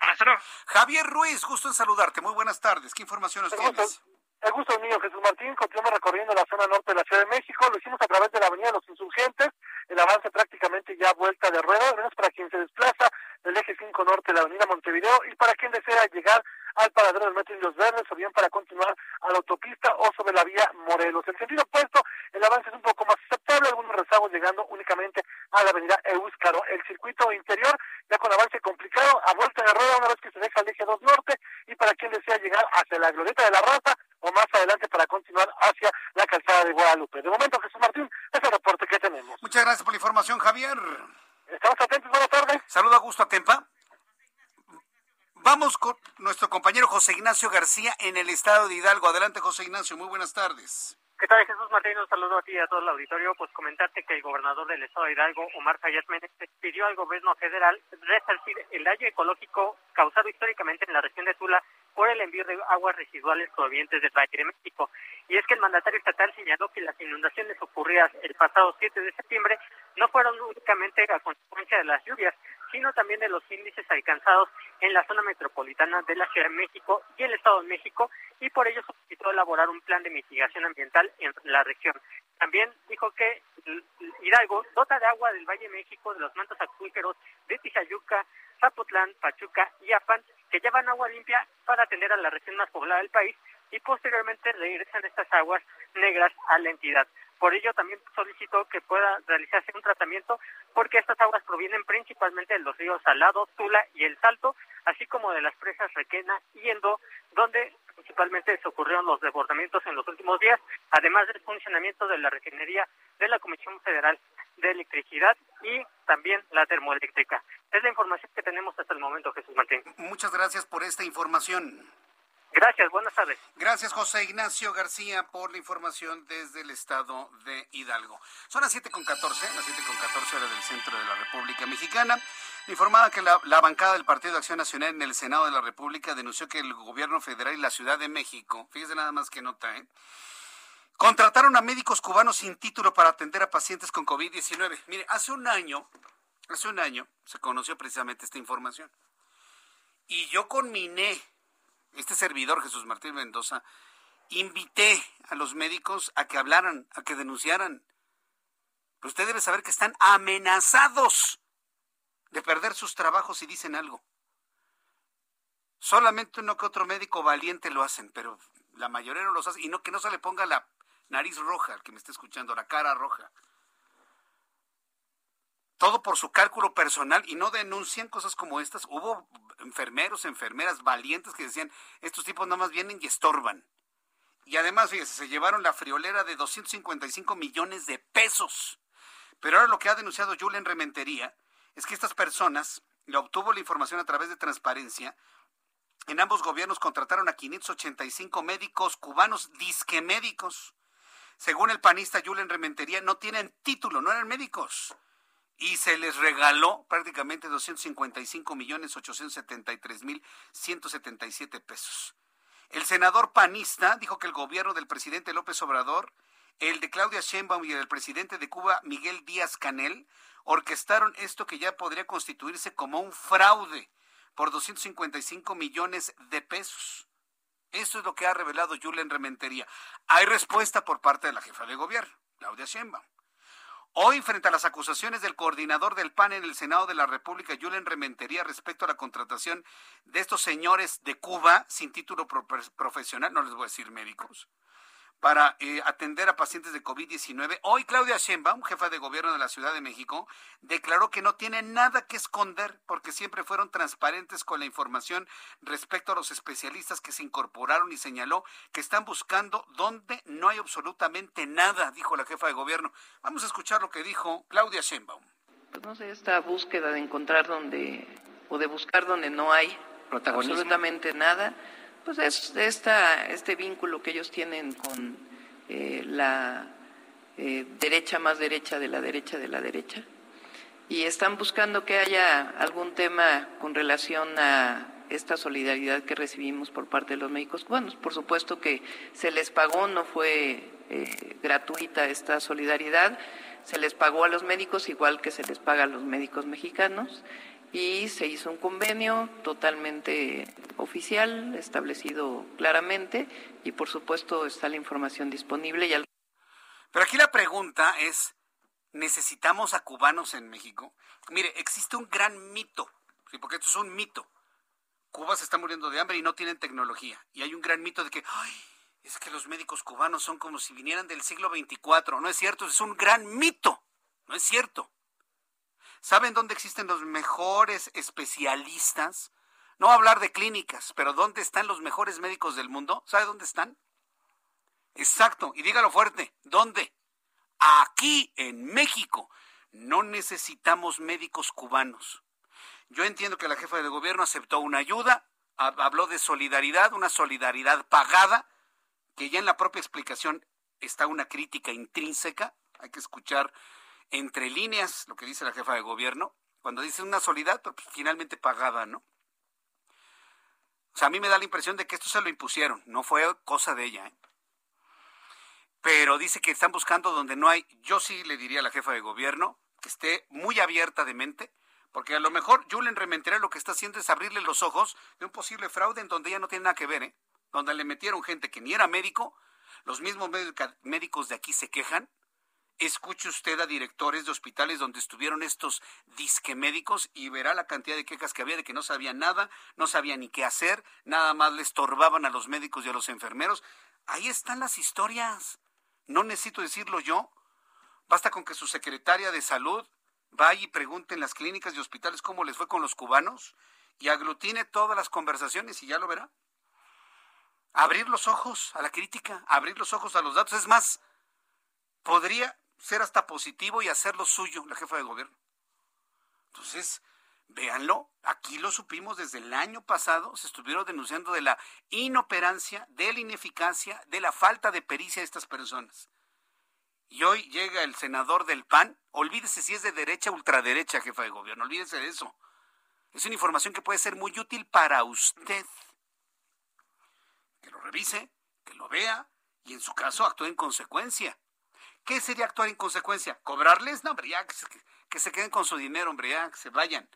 Hasta luego. Javier Ruiz, gusto en saludarte. Muy buenas tardes. ¿Qué información nos tienes? El gusto mío, Jesús Martín. Continuamos recorriendo la zona norte de la Ciudad de México. Lo hicimos a través de la Avenida de los Insurgentes. El avance prácticamente ya vuelta de rueda, al menos para quien se desplaza del eje 5 norte de la Avenida Montevideo y para quien desea llegar al paradero del Metro Indios Verdes o bien para continuar a la autopista o sobre la vía Morelos. En sentido opuesto, el avance es un poco más aceptable, algunos rezagos llegando únicamente a la avenida Euscaro. El circuito interior ya con avance complicado, a vuelta de rueda una vez que se deja el eje 2 norte y para quien desea llegar hacia la glorieta de la raza o más adelante para continuar hacia la calzada de Guadalupe. De momento, Jesús Martín, es el reporte que tenemos. Muchas gracias por la información, Javier. Estamos atentos, buenas tardes. Saludo a Gusto Atempa. Vamos con nuestro compañero José Ignacio García en el estado de Hidalgo. Adelante, José Ignacio, muy buenas tardes. ¿Qué tal, Jesús Martín? Un saludo a ti y a todo el auditorio. Pues comentarte que el gobernador del estado de Hidalgo, Omar Fayad Méndez, pidió al gobierno federal resarcir el daño ecológico causado históricamente en la región de Tula por el envío de aguas residuales provenientes del Valle de México. Y es que el mandatario estatal señaló que las inundaciones ocurridas el pasado 7 de septiembre no fueron únicamente a consecuencia de las lluvias, sino también de los índices alcanzados en la zona metropolitana de la Ciudad de México y el Estado de México, y por ello solicitó elaborar un plan de mitigación ambiental en la región. También dijo que Hidalgo dota de agua del Valle de México, de los mantos acuíferos de Tizayuca, Zapotlán, Pachuca y Apan, que llevan agua limpia para atender a la región más poblada del país y posteriormente regresan estas aguas negras a la entidad. Por ello también solicitó que pueda realizarse un tratamiento porque estas aguas provienen principalmente de los ríos Salado, Tula y El Salto, así como de las presas Requena y Endo, donde principalmente se ocurrieron los desbordamientos en los últimos días, además del funcionamiento de la refinería de la Comisión Federal de Electricidad y también la termoeléctrica. Es la información que tenemos hasta el momento, Jesús Martín. Muchas gracias por esta información. Gracias, buenas tardes. Gracias, José Ignacio García, por la información desde el estado de Hidalgo. Son las 7.14, las 7.14 horas del centro de la República Mexicana. Informada que la, bancada del Partido de Acción Nacional en el Senado de la República denunció que el gobierno federal y la Ciudad de México, fíjese nada más que nota, ¿eh? contrataron a médicos cubanos sin título para atender a pacientes con COVID-19. Mire, hace un año, hace un año se conoció precisamente esta información. Y yo con mi INE, este servidor Jesús Martín Mendoza, invité a los médicos a que hablaran, a que denunciaran. Pero usted debe saber que están amenazados de perder sus trabajos si dicen algo. Solamente uno que otro médico valiente lo hacen, pero la mayoría no los hace. Y no que no se le ponga la nariz roja al que me esté escuchando, la cara roja. Todo por su cálculo personal y no denuncian cosas como estas. Hubo enfermeros, enfermeras valientes que decían, estos tipos nada más vienen y estorban. Y además, fíjese, se llevaron la friolera de 255 millones de pesos. Pero ahora lo que ha denunciado Julen Rementería es que estas personas, le obtuvo la información a través de transparencia, en ambos gobiernos contrataron a 585 médicos cubanos, disque médicos. Según el panista Julen Rementería, no tienen título, no eran médicos. Y se les regaló prácticamente 255 millones 873 mil 177 pesos. El senador panista dijo que el gobierno del presidente López Obrador, el de Claudia Sheinbaum y el del presidente de Cuba, Miguel Díaz Canel, orquestaron esto que ya podría constituirse como un fraude por 255 millones de pesos. Eso es lo que ha revelado Julen Rementería. Hay respuesta por parte de la jefa de gobierno, Claudia Sheinbaum. Hoy, frente a las acusaciones del coordinador del PAN en el Senado de la República, Julen Rementería, respecto a la contratación de estos señores de Cuba sin título pro profesional, no les voy a decir médicos, para eh, atender a pacientes de COVID-19. Hoy Claudia Sheinbaum, jefa de gobierno de la Ciudad de México, declaró que no tiene nada que esconder porque siempre fueron transparentes con la información respecto a los especialistas que se incorporaron y señaló que están buscando donde no hay absolutamente nada, dijo la jefa de gobierno. Vamos a escuchar lo que dijo Claudia Sheinbaum. Pues no sé, esta búsqueda de encontrar donde o de buscar donde no hay absolutamente nada pues es esta, este vínculo que ellos tienen con eh, la eh, derecha más derecha de la derecha de la derecha. Y están buscando que haya algún tema con relación a esta solidaridad que recibimos por parte de los médicos. Cubanos. Por supuesto que se les pagó, no fue eh, gratuita esta solidaridad, se les pagó a los médicos igual que se les paga a los médicos mexicanos y se hizo un convenio totalmente oficial, establecido claramente y por supuesto está la información disponible. Y Pero aquí la pregunta es, ¿necesitamos a cubanos en México? Mire, existe un gran mito, porque esto es un mito. Cuba se está muriendo de hambre y no tienen tecnología. Y hay un gran mito de que, ay, es que los médicos cubanos son como si vinieran del siglo XXIV. No es cierto, es un gran mito. No es cierto. ¿Saben dónde existen los mejores especialistas? No hablar de clínicas, pero ¿dónde están los mejores médicos del mundo? ¿Sabe dónde están? Exacto, y dígalo fuerte, ¿dónde? Aquí, en México. No necesitamos médicos cubanos. Yo entiendo que la jefa de gobierno aceptó una ayuda, habló de solidaridad, una solidaridad pagada, que ya en la propia explicación está una crítica intrínseca. Hay que escuchar entre líneas lo que dice la jefa de gobierno, cuando dice una solidaridad pues, finalmente pagada, ¿no? O sea, a mí me da la impresión de que esto se lo impusieron, no fue cosa de ella. ¿eh? Pero dice que están buscando donde no hay. Yo sí le diría a la jefa de gobierno que esté muy abierta de mente, porque a lo mejor Julen Rementería lo que está haciendo es abrirle los ojos de un posible fraude en donde ella no tiene nada que ver, ¿eh? donde le metieron gente que ni era médico, los mismos médicos de aquí se quejan, Escuche usted a directores de hospitales donde estuvieron estos disque médicos y verá la cantidad de quejas que había de que no sabían nada, no sabían ni qué hacer, nada más le estorbaban a los médicos y a los enfermeros. Ahí están las historias. No necesito decirlo yo. Basta con que su secretaria de salud vaya y pregunte en las clínicas y hospitales cómo les fue con los cubanos y aglutine todas las conversaciones y ya lo verá. Abrir los ojos a la crítica, abrir los ojos a los datos. Es más, podría ser hasta positivo y hacerlo suyo la jefa de gobierno. Entonces, véanlo, aquí lo supimos desde el año pasado, se estuvieron denunciando de la inoperancia, de la ineficacia, de la falta de pericia de estas personas. Y hoy llega el senador del PAN, olvídese si es de derecha o ultraderecha, jefa de gobierno, olvídese de eso. Es una información que puede ser muy útil para usted. Que lo revise, que lo vea y en su caso actúe en consecuencia. ¿Qué sería actuar en consecuencia? ¿Cobrarles? No, hombre, ya que se, queden con su dinero, hombre, ya que se vayan.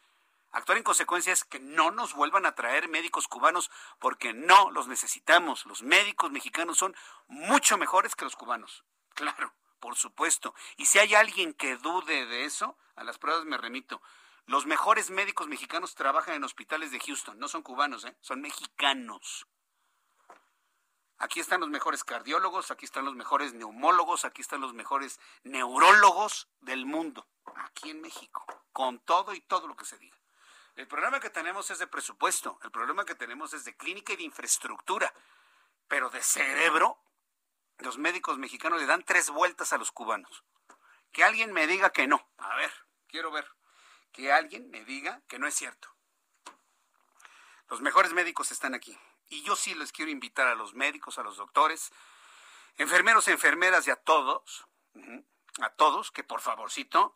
Actuar en consecuencia es que no nos vuelvan a traer médicos cubanos porque no los necesitamos. Los médicos mexicanos son mucho mejores que los cubanos. Claro, por supuesto. Y si hay alguien que dude de eso, a las pruebas me remito. Los mejores médicos mexicanos trabajan en hospitales de Houston. No son cubanos, ¿eh? son mexicanos. Aquí están los mejores cardiólogos, aquí están los mejores neumólogos, aquí están los mejores neurólogos del mundo, aquí en México, con todo y todo lo que se diga. El problema que tenemos es de presupuesto, el problema que tenemos es de clínica y de infraestructura, pero de cerebro, los médicos mexicanos le dan tres vueltas a los cubanos. Que alguien me diga que no. A ver, quiero ver. Que alguien me diga que no es cierto. Los mejores médicos están aquí. Y yo sí les quiero invitar a los médicos, a los doctores, enfermeros, enfermeras y a todos, a todos, que por favorcito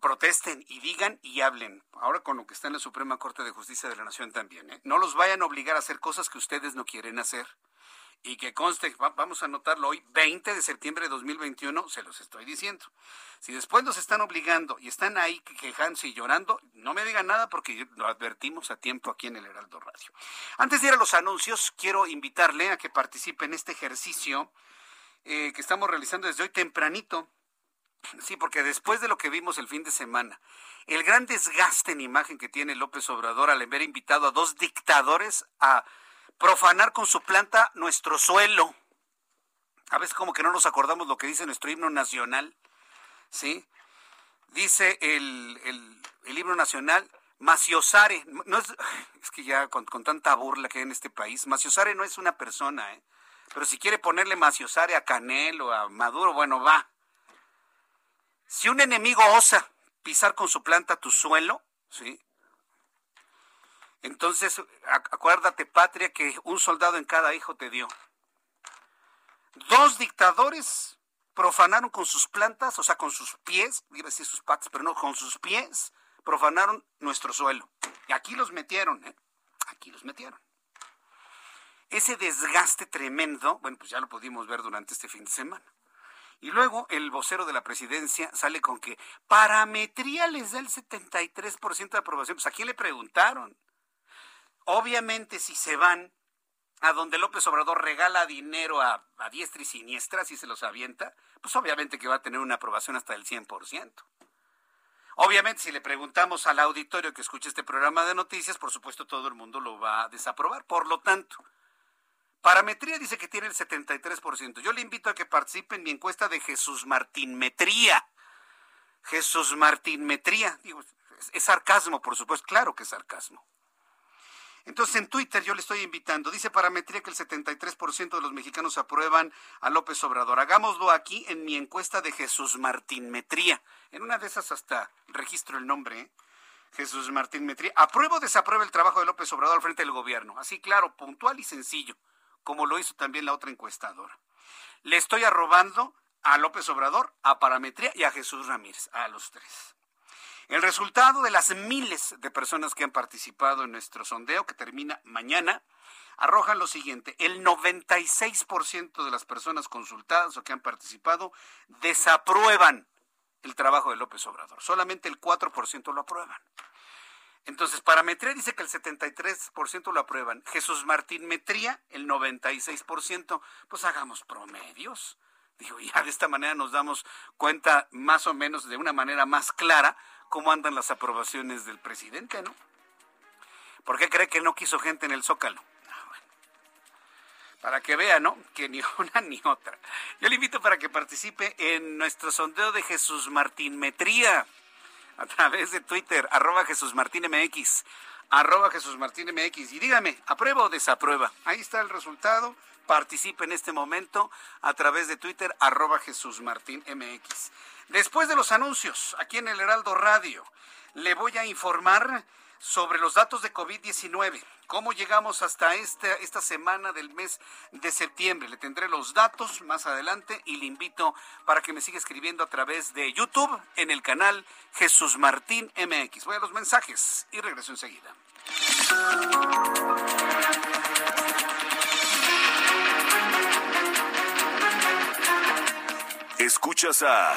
protesten y digan y hablen. Ahora con lo que está en la Suprema Corte de Justicia de la Nación también. ¿eh? No los vayan a obligar a hacer cosas que ustedes no quieren hacer y que conste, vamos a anotarlo hoy, 20 de septiembre de 2021, se los estoy diciendo. Si después nos están obligando y están ahí quejándose y llorando, no me digan nada porque lo advertimos a tiempo aquí en el Heraldo Radio. Antes de ir a los anuncios, quiero invitarle a que participe en este ejercicio eh, que estamos realizando desde hoy tempranito. Sí, porque después de lo que vimos el fin de semana, el gran desgaste en imagen que tiene López Obrador al haber invitado a dos dictadores a profanar con su planta nuestro suelo. A veces como que no nos acordamos lo que dice nuestro himno nacional, ¿sí? Dice el, el, himno nacional, Maciosare, no es, es que ya con, tanta burla que hay en este país, Maciosare no es una persona, ¿eh? Pero si quiere ponerle Maciosare a Canel o a Maduro, bueno, va. Si un enemigo osa pisar con su planta tu suelo, ¿sí? Entonces, acuérdate, patria, que un soldado en cada hijo te dio. Dos dictadores profanaron con sus plantas, o sea, con sus pies, iba a decir sus patas, pero no, con sus pies, profanaron nuestro suelo. Y aquí los metieron, ¿eh? Aquí los metieron. Ese desgaste tremendo, bueno, pues ya lo pudimos ver durante este fin de semana. Y luego el vocero de la presidencia sale con que parametría les da el 73% de aprobación. Pues a quién le preguntaron. Obviamente si se van a donde López Obrador regala dinero a, diestra y siniestra, si se los avienta, pues obviamente que va a tener una aprobación hasta el 100%. Obviamente, si le preguntamos al auditorio que escuche este programa de noticias, por supuesto todo el mundo lo va a desaprobar. Por lo tanto, Parametría dice que tiene el 73%. Yo le invito a que participe en mi encuesta de Jesús Martín Metría. Jesús Martín Metría. Digo, es, es sarcasmo, por supuesto. Claro que es sarcasmo. Entonces en Twitter yo le estoy invitando, dice Parametría que el 73% de los mexicanos aprueban a López Obrador. Hagámoslo aquí en mi encuesta de Jesús Martín Metría. En una de esas hasta registro el nombre, ¿eh? Jesús Martín Metría. ¿Apruebo o desaprueba el trabajo de López Obrador al frente del gobierno? Así claro, puntual y sencillo, como lo hizo también la otra encuestadora. Le estoy arrobando a López Obrador, a Parametría y a Jesús Ramírez, a los tres. El resultado de las miles de personas que han participado en nuestro sondeo, que termina mañana, arrojan lo siguiente. El 96% de las personas consultadas o que han participado desaprueban el trabajo de López Obrador. Solamente el 4% lo aprueban. Entonces, Parametría dice que el 73% lo aprueban. Jesús Martín Metría, el 96%. Pues hagamos promedios. Digo, ya de esta manera nos damos cuenta más o menos de una manera más clara cómo andan las aprobaciones del presidente, ¿no? ¿Por qué cree que no quiso gente en el Zócalo? Ah. Para que vea, ¿no? Que ni una ni otra. Yo le invito para que participe en nuestro sondeo de Jesús Martín Metría a través de Twitter, arroba Jesús Martín MX, arroba Jesús Martín MX. Y dígame, ¿aprueba o desaprueba? Ahí está el resultado. Participe en este momento a través de Twitter, arroba Jesús Martín MX. Después de los anuncios, aquí en el Heraldo Radio, le voy a informar sobre los datos de COVID-19. ¿Cómo llegamos hasta esta, esta semana del mes de septiembre? Le tendré los datos más adelante y le invito para que me siga escribiendo a través de YouTube en el canal Jesús Martín MX. Voy a los mensajes y regreso enseguida. Escuchas a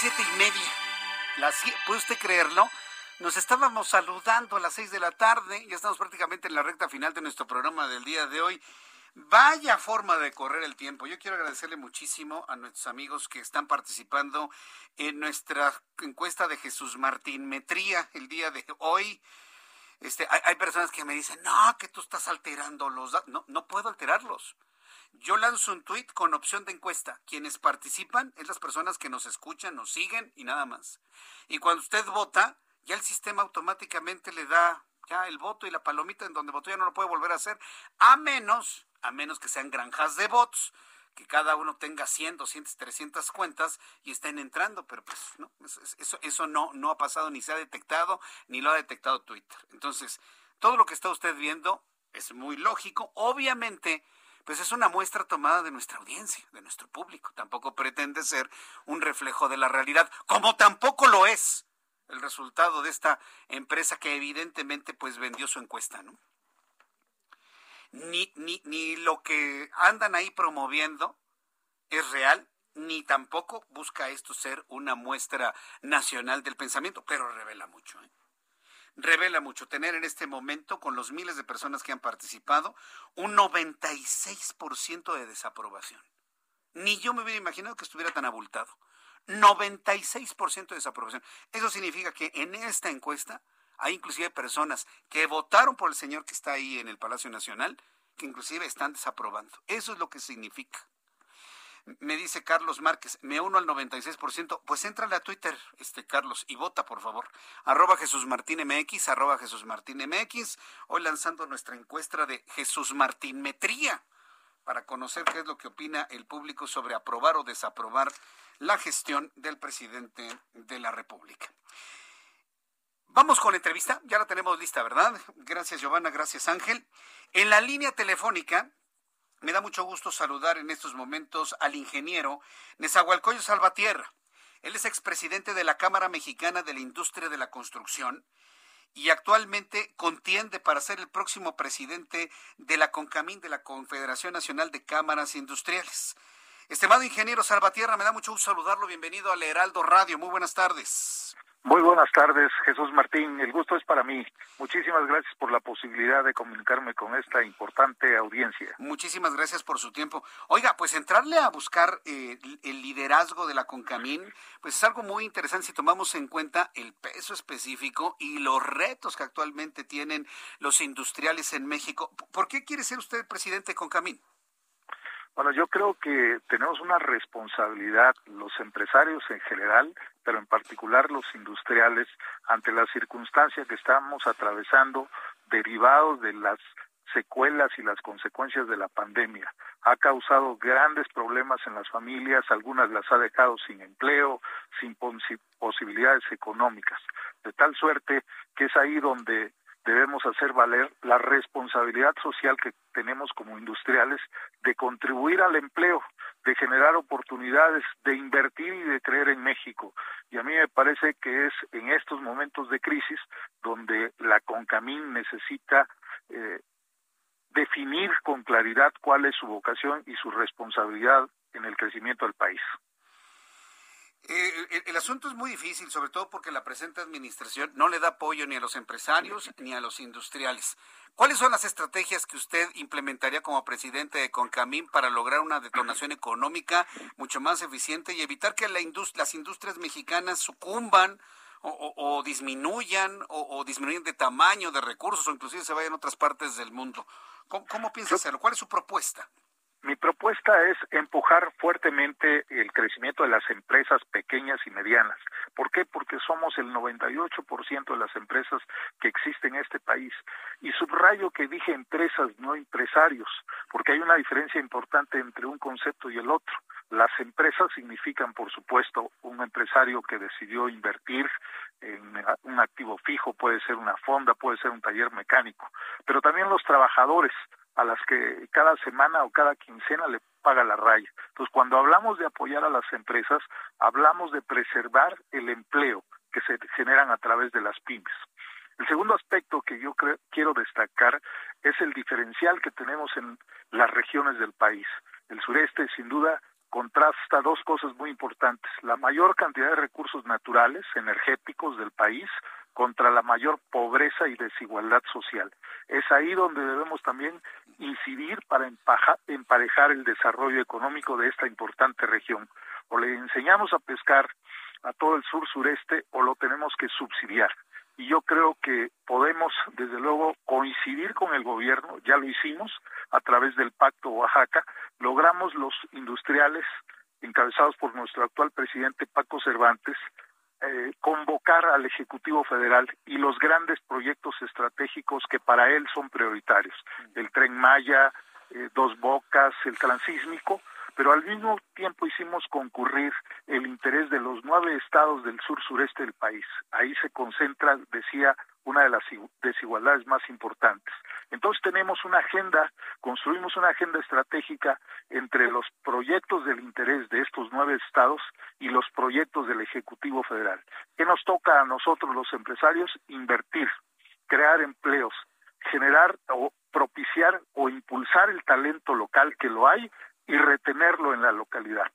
Siete y media. ¿Puede usted creerlo? Nos estábamos saludando a las seis de la tarde, ya estamos prácticamente en la recta final de nuestro programa del día de hoy. Vaya forma de correr el tiempo. Yo quiero agradecerle muchísimo a nuestros amigos que están participando en nuestra encuesta de Jesús Martín Metría el día de hoy. Este, hay, hay personas que me dicen, no, que tú estás alterando los datos. No, no puedo alterarlos. Yo lanzo un tuit con opción de encuesta. Quienes participan es las personas que nos escuchan, nos siguen y nada más. Y cuando usted vota, ya el sistema automáticamente le da ya el voto y la palomita en donde votó ya no lo puede volver a hacer, a menos, a menos que sean granjas de votos, que cada uno tenga 100, 200, 300 cuentas y estén entrando, pero pues no, eso, eso no, no ha pasado ni se ha detectado, ni lo ha detectado Twitter. Entonces, todo lo que está usted viendo Es muy lógico. Obviamente, pues es una muestra tomada de nuestra audiencia, de nuestro público. Tampoco pretende ser un reflejo de la realidad, como tampoco lo es el resultado de esta empresa que evidentemente pues vendió su encuesta, ¿no? Ni, ni, ni lo que andan ahí promoviendo es real, ni tampoco busca esto ser una muestra nacional del pensamiento, pero revela mucho. ¿eh? Revela mucho tener en este momento, con los miles de personas que han participado, un 96% de desaprobación. Ni yo me hubiera imaginado que estuviera tan abultado. 96% de desaprobación. Eso significa que en esta encuesta hay inclusive personas que votaron por el señor que está ahí en el Palacio Nacional, que inclusive están desaprobando. Eso es lo que significa. Me dice Carlos Márquez, me uno al 96%. Pues entrale a Twitter, este Carlos, y vota, por favor. Arroba Jesús Martín MX, arroba Jesús Martín MX. Hoy lanzando nuestra encuesta de Jesús Martín Metría para conocer qué es lo que opina el público sobre aprobar o desaprobar la gestión del presidente de la República. Vamos con entrevista, ya la tenemos lista, ¿verdad? Gracias Giovanna, gracias Ángel. En la línea telefónica me da mucho gusto saludar en estos momentos al ingeniero Nezahualcóyotl Salvatierra. Él es expresidente de la Cámara Mexicana de la Industria de la Construcción y actualmente contiende para ser el próximo presidente de la CONCAMIN, de la Confederación Nacional de Cámaras Industriales. Estimado ingeniero Salvatierra, me da mucho gusto saludarlo. Bienvenido al Heraldo Radio. Muy buenas tardes. Muy buenas tardes, Jesús Martín. El gusto es para mí. Muchísimas gracias por la posibilidad de comunicarme con esta importante audiencia. Muchísimas gracias por su tiempo. Oiga, pues entrarle a buscar eh, el liderazgo de la CONCAMIN, pues es algo muy interesante si tomamos en cuenta el peso específico y los retos que actualmente tienen los industriales en México. ¿Por qué quiere ser usted presidente de CONCAMIN? Bueno, yo creo que tenemos una responsabilidad, los empresarios en general, pero en particular los industriales, ante la circunstancia que estamos atravesando derivados de las secuelas y las consecuencias de la pandemia. Ha causado grandes problemas en las familias, algunas las ha dejado sin empleo, sin posibilidades económicas, de tal suerte que es ahí donde debemos hacer valer la responsabilidad social que tenemos como industriales de contribuir al empleo, de generar oportunidades, de invertir y de creer en México. Y a mí me parece que es en estos momentos de crisis donde la CONCAMIN necesita eh, definir con claridad cuál es su vocación y su responsabilidad en el crecimiento del país. Eh, el, asunto es muy difícil, sobre todo porque la presente administración no le da apoyo ni a los empresarios ni a los industriales. ¿Cuáles son las estrategias que usted implementaría como presidente de Concamín para lograr una detonación económica mucho más eficiente y evitar que las industrias mexicanas sucumban o, disminuyan o, disminuyan de tamaño, de recursos o inclusive se vayan a otras partes del mundo? ¿Cómo, cómo piensa hacerlo? ¿Cuál es su propuesta? Mi propuesta es empujar fuertemente el crecimiento de las empresas pequeñas y medianas. ¿Por qué? Porque somos el 98% de las empresas que existen en este país. Y subrayo que dije empresas, no empresarios, porque hay una diferencia importante entre un concepto y el otro. Las empresas significan, por supuesto, un empresario que decidió invertir en un activo fijo, puede ser una fonda, puede ser un taller mecánico, pero también los trabajadores a las que cada semana o cada quincena le paga la raya. Entonces, cuando hablamos de apoyar a las empresas, hablamos de preservar el empleo que se generan a través de las pymes. El segundo aspecto que yo quiero destacar es el diferencial que tenemos en las regiones del país. El sureste, sin duda, contrasta dos cosas muy importantes. La mayor cantidad de recursos naturales, energéticos del país, contra la mayor pobreza y desigualdad social. Es ahí donde debemos también incidir para emparejar el desarrollo económico de esta importante región. O le enseñamos a pescar a todo el sur sureste o lo tenemos que subsidiar. Y yo creo que podemos, desde luego, coincidir con el gobierno, ya lo hicimos a través del Pacto Oaxaca, logramos los industriales encabezados por nuestro actual presidente Paco Cervantes, eh, convocar al Ejecutivo Federal y los grandes proyectos estratégicos que para él son prioritarios, el tren Maya, eh, Dos Bocas, el transísmico, pero al mismo tiempo hicimos concurrir el interés de los nueve estados del sur sureste del país. Ahí se concentra, decía, una de las desigualdades más importantes. Entonces tenemos una agenda, construimos una agenda estratégica entre los proyectos del interés de estos nueve estados y los proyectos del Ejecutivo Federal. ¿Qué nos toca a nosotros los empresarios? Invertir, crear empleos, generar o propiciar o impulsar el talento local que lo hay y retenerlo en la localidad.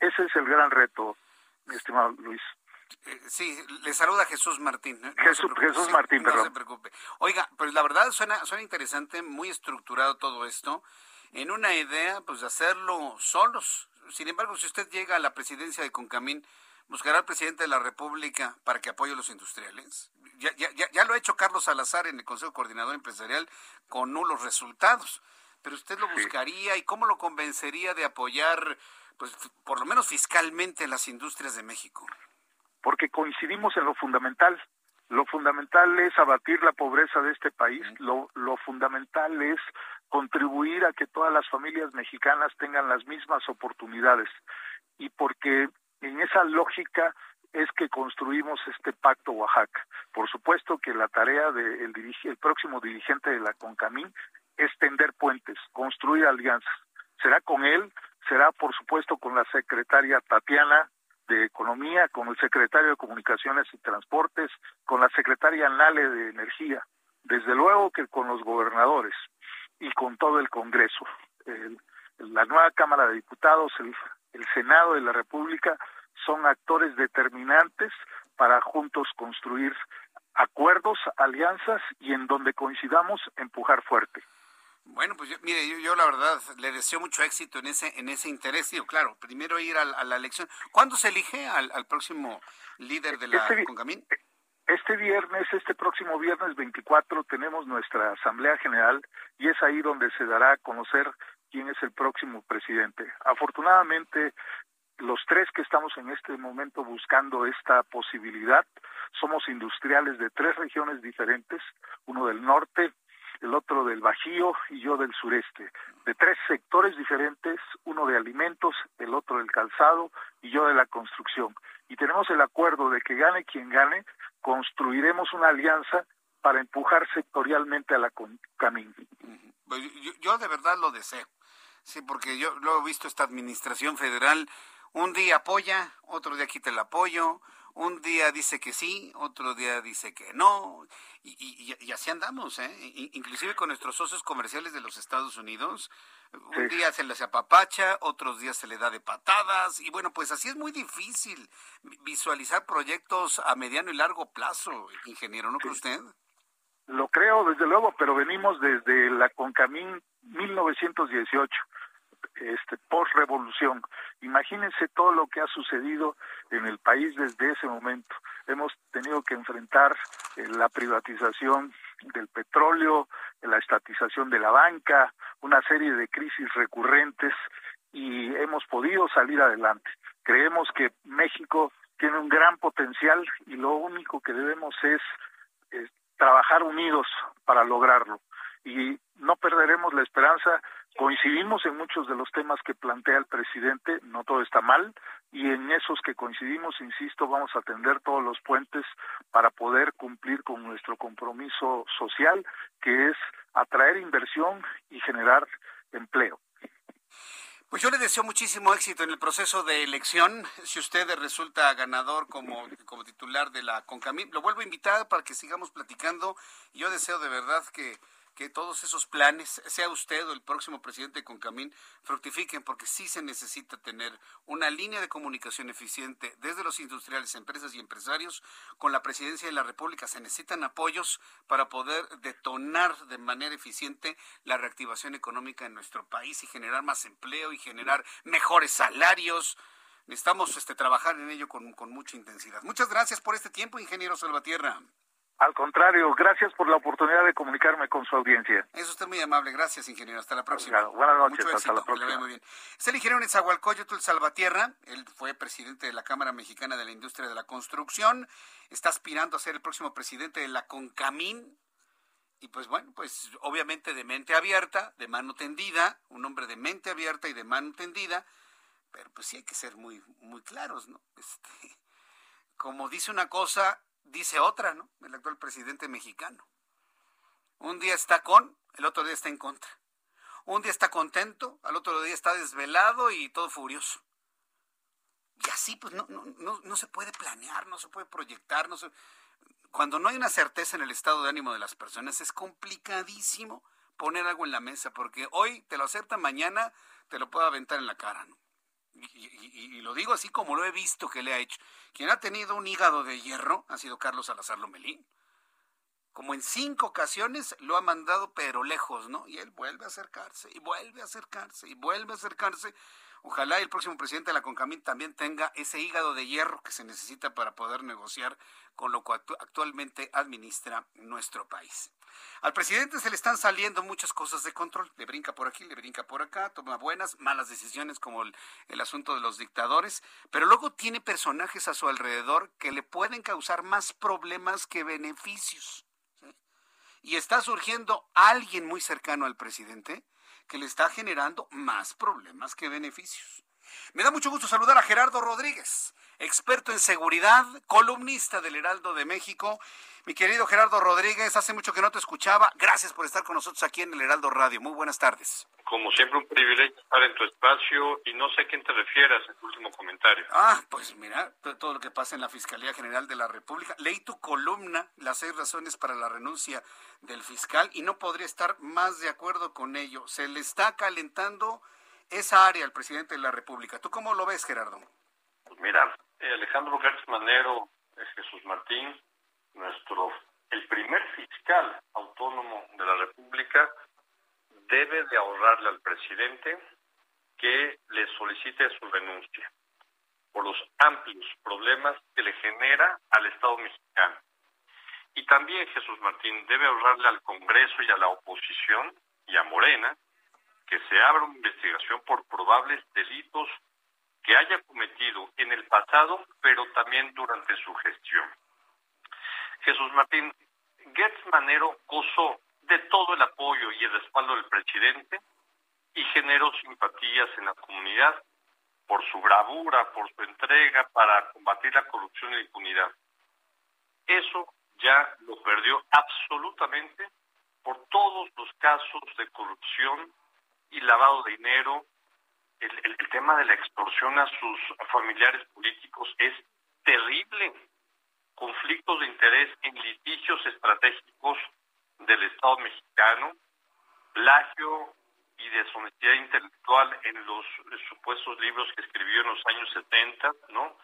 Ese es el gran reto, mi estimado Luis. Eh, sí, le saluda Jesús Martín. Jesús, Jesús Martín, no se preocupe. Oiga, pues la verdad suena, suena interesante, muy estructurado todo esto, en una idea pues de hacerlo solos. Sin embargo, si usted llega a la presidencia de Concamín, ¿buscará al presidente de la República para que apoye a los industriales? Ya, ya, ya lo ha hecho Carlos Salazar en el Consejo Coordinador Empresarial con nulos resultados. Pero usted lo buscaría y cómo lo convencería de apoyar, pues por lo menos fiscalmente, las industrias de México porque coincidimos en lo fundamental. Lo fundamental es abatir la pobreza de este país, lo, lo fundamental es contribuir a que todas las familias mexicanas tengan las mismas oportunidades y porque en esa lógica es que construimos este pacto Oaxaca. Por supuesto que la tarea del de el próximo dirigente de la CONCAMIN es tender puentes, construir alianzas. Será con él, será por supuesto con la secretaria Tatiana, de Economía, con el secretario de Comunicaciones y Transportes, con la secretaria Nale de Energía, desde luego que con los gobernadores y con todo el Congreso. la nueva Cámara de Diputados, el, el Senado de la República son actores determinantes para juntos construir acuerdos, alianzas y en donde coincidamos empujar fuerte. Bueno, pues mire, yo, la verdad le deseo mucho éxito en ese en ese interés. Digo, claro, primero ir a, la elección. ¿Cuándo se elige al, próximo líder de la este, Concamín? Este viernes, este próximo viernes 24, tenemos nuestra Asamblea General y es ahí donde se dará a conocer quién es el próximo presidente. Afortunadamente, los tres que estamos en este momento buscando esta posibilidad somos industriales de tres regiones diferentes, uno del norte, el otro del Bajío y yo del sureste, de tres sectores diferentes, uno de alimentos, el otro del calzado y yo de la construcción. Y tenemos el acuerdo de que gane quien gane, construiremos una alianza para empujar sectorialmente a la camino. Pues yo, yo de verdad lo deseo, sí, porque yo lo he visto esta administración federal, un día apoya, otro día quita el apoyo, un día dice que sí, otro día dice que no, y, así andamos, ¿eh? inclusive con nuestros socios comerciales de los Estados Unidos. Un día se les apapacha, otros días se le da de patadas, y bueno, pues así es muy difícil visualizar proyectos a mediano y largo plazo, ingeniero, ¿no cree usted? Lo creo, desde luego, pero venimos desde la Concamín 1918 este, post-revolución. Imagínense todo lo que ha sucedido en el país desde ese momento. Hemos tenido que enfrentar eh, la privatización del petróleo, la estatización de la banca, una serie de crisis recurrentes y hemos podido salir adelante. Creemos que México tiene un gran potencial y lo único que debemos es trabajar unidos para lograrlo. Y no perderemos la esperanza Coincidimos en muchos de los temas que plantea el presidente, no todo está mal, y en esos que coincidimos, insisto, vamos a atender todos los puentes para poder cumplir con nuestro compromiso social, que es atraer inversión y generar empleo. Pues yo le deseo muchísimo éxito en el proceso de elección. Si usted resulta ganador como, como titular de la CONCAMI, lo vuelvo a invitar para que sigamos platicando. Yo deseo de verdad que que todos esos planes, sea usted o el próximo presidente con Camín, fructifiquen, porque sí se necesita tener una línea de comunicación eficiente desde los industriales, empresas y empresarios con la presidencia de la República. Se necesitan apoyos para poder detonar de manera eficiente la reactivación económica en nuestro país y generar más empleo y generar mejores salarios. Necesitamos este, trabajar en ello con, con mucha intensidad. Muchas gracias por este tiempo, ingeniero Salvatierra. Al contrario, gracias por la oportunidad de comunicarme con su audiencia. Es usted muy amable. Gracias, ingeniero. Hasta la próxima. buenas noches. hasta la próxima. Muy bien. Es el ingeniero Nezahualcóyotl Salvatierra. Él fue presidente de la Cámara Mexicana de la Industria de la Construcción. Está aspirando a ser el próximo presidente de la CONCAMIN. Y pues bueno, pues obviamente de mente abierta, de mano tendida, un hombre de mente abierta y de mano tendida, pero pues sí hay que ser muy, muy claros, ¿no? Este, como dice una cosa, dice otra, ¿no? El actual presidente mexicano. Un día está con el otro día está en contra. Un día está contento, al otro día está desvelado y todo furioso. Y así pues no, no, no, se puede planear, no se puede proyectar, no se... cuando no hay una certeza en el estado de ánimo de las personas es complicadísimo poner algo en la mesa, porque hoy te lo acepta, mañana te lo puede aventar en la cara, ¿no? Y, y, lo digo así como lo he visto que le ha hecho. Quien ha tenido un hígado de hierro ha sido Carlos Salazar Lomelín. Como en cinco ocasiones lo ha mandado pero lejos, ¿no? Y él vuelve a acercarse y vuelve a acercarse y vuelve a acercarse Ojalá el próximo presidente de la CONCAMIN también tenga ese hígado de hierro que se necesita para poder negociar con lo que actualmente administra nuestro país. Al presidente se le están saliendo muchas cosas de control. Le brinca por aquí, le brinca por acá, toma buenas, malas decisiones como el, el asunto de los dictadores, pero luego tiene personajes a su alrededor que le pueden causar más problemas que beneficios. Y está surgiendo alguien muy cercano al presidente que le está generando más problemas que beneficios. Me da mucho gusto saludar a Gerardo Rodríguez, experto en seguridad, columnista del Heraldo de México. Mi querido Gerardo Rodríguez, hace mucho que no te escuchaba. Gracias por estar con nosotros aquí en el Heraldo Radio. Muy buenas tardes. Como siempre, un privilegio estar en tu espacio y no sé a quién te refieras en tu último comentario. Ah, pues mira, todo lo que pasa en la Fiscalía General de la República. Leí tu columna, Las seis razones para la renuncia del fiscal, y no podría estar más de acuerdo con ello. Se le está calentando esa área al presidente de la República. ¿Tú cómo lo ves, Gerardo? Pues mira, eh, Alejandro Gertz Manero, Jesús Martín, nuestro el primer fiscal autónomo de la República debe de ahorrarle al presidente que le solicite su renuncia por los amplios problemas que le genera al Estado mexicano. Y también Jesús Martín debe ahorrarle al Congreso y a la oposición y a Morena que se abra una investigación por probables delitos que haya cometido en el pasado, pero también durante su gestión. Jesús Martín, Gertz Manero gozó de todo el apoyo y el respaldo del presidente y generó simpatías en la comunidad por su bravura, por su entrega para combatir la corrupción y la impunidad. Eso ya lo perdió absolutamente por todos los casos de corrupción y lavado de dinero. El, tema de la extorsión a sus familiares políticos es terrible conflictos de interés en litigios estratégicos del Estado mexicano, plagio y deshonestidad intelectual en los supuestos libros que escribió en los años 70, ¿no?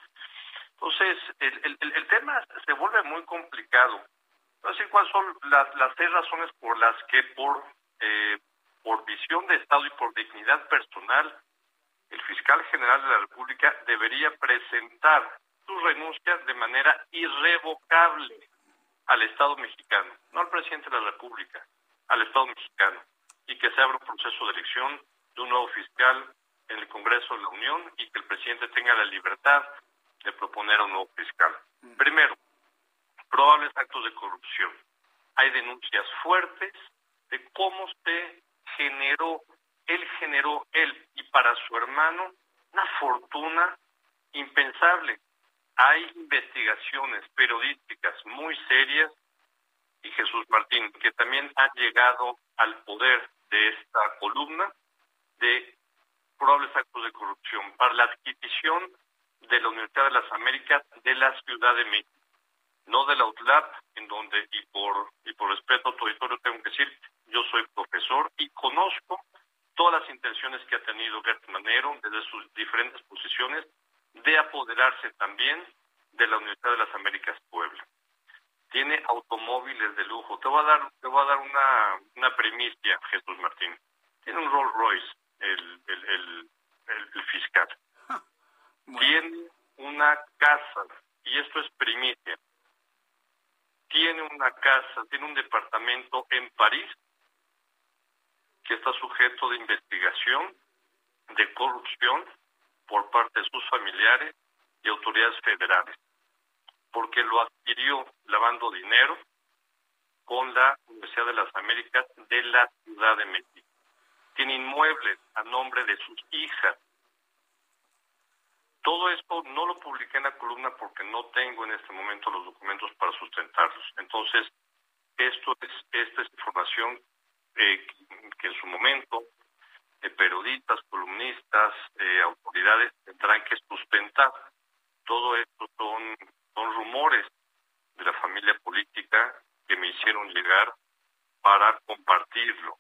Entonces, el, tema se vuelve muy complicado. Así cuáles son las, seis razones por las que por, eh, por visión de Estado y por dignidad personal, el fiscal general de la República debería presentar su renuncia de manera irrevocable al Estado mexicano, no al presidente de la República, al Estado mexicano, y que se abra un proceso de elección de un nuevo fiscal en el Congreso de la Unión y que el presidente tenga la libertad de proponer a un nuevo fiscal. Primero, probables actos de corrupción. Hay denuncias fuertes de cómo se generó, él generó, él y para su hermano, una fortuna impensable hay investigaciones periodísticas muy serias y Jesús Martín, que también han llegado al poder de esta columna de probables actos de corrupción para la adquisición de la Universidad de las Américas de la Ciudad de México, no de la UTLAP, en donde, y por, y por respeto a tu auditorio, tengo que decir, yo soy profesor y conozco todas las intenciones que ha tenido Gert Manero desde sus diferentes posiciones de apoderarse también de la Universidad de las Américas Puebla. Tiene automóviles de lujo. Te voy a dar, te voy a dar una, una primicia, Jesús Martín. Tiene un Rolls Royce, el, el, el, el, fiscal. Tiene una casa, y esto es primicia. Tiene una casa, tiene un departamento en París que está sujeto de investigación, de corrupción, por parte de sus familiares y autoridades federales, porque lo adquirió lavando dinero con la Universidad de las Américas de la Ciudad de México. Tiene inmuebles a nombre de sus hijas. Todo esto no lo publiqué en la columna porque no tengo en este momento los documentos para sustentarlos. Entonces, esto es, esta es información eh, que en su momento eh, periodistas, columnistas, eh, autoridades tendrán que sustentar. Todo esto son, son rumores de la familia política que me hicieron llegar para compartirlo.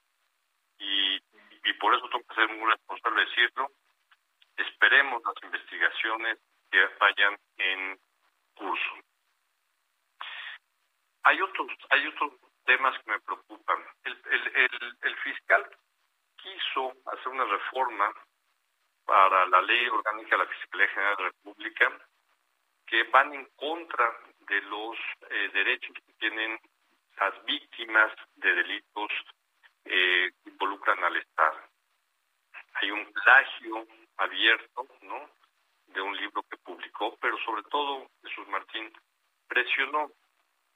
Y, y por eso tengo que ser muy responsable de decirlo. Esperemos las investigaciones que vayan en curso. Hay otros, hay otros temas que me preocupan. El, el, fiscal quiso hacer una reforma para la ley orgánica de la Fiscalía General de la República que van en contra de los eh, derechos que tienen las víctimas de delitos eh, que involucran al Estado. Hay un plagio abierto, ¿no? De un libro que publicó, pero sobre todo Jesús Martín presionó,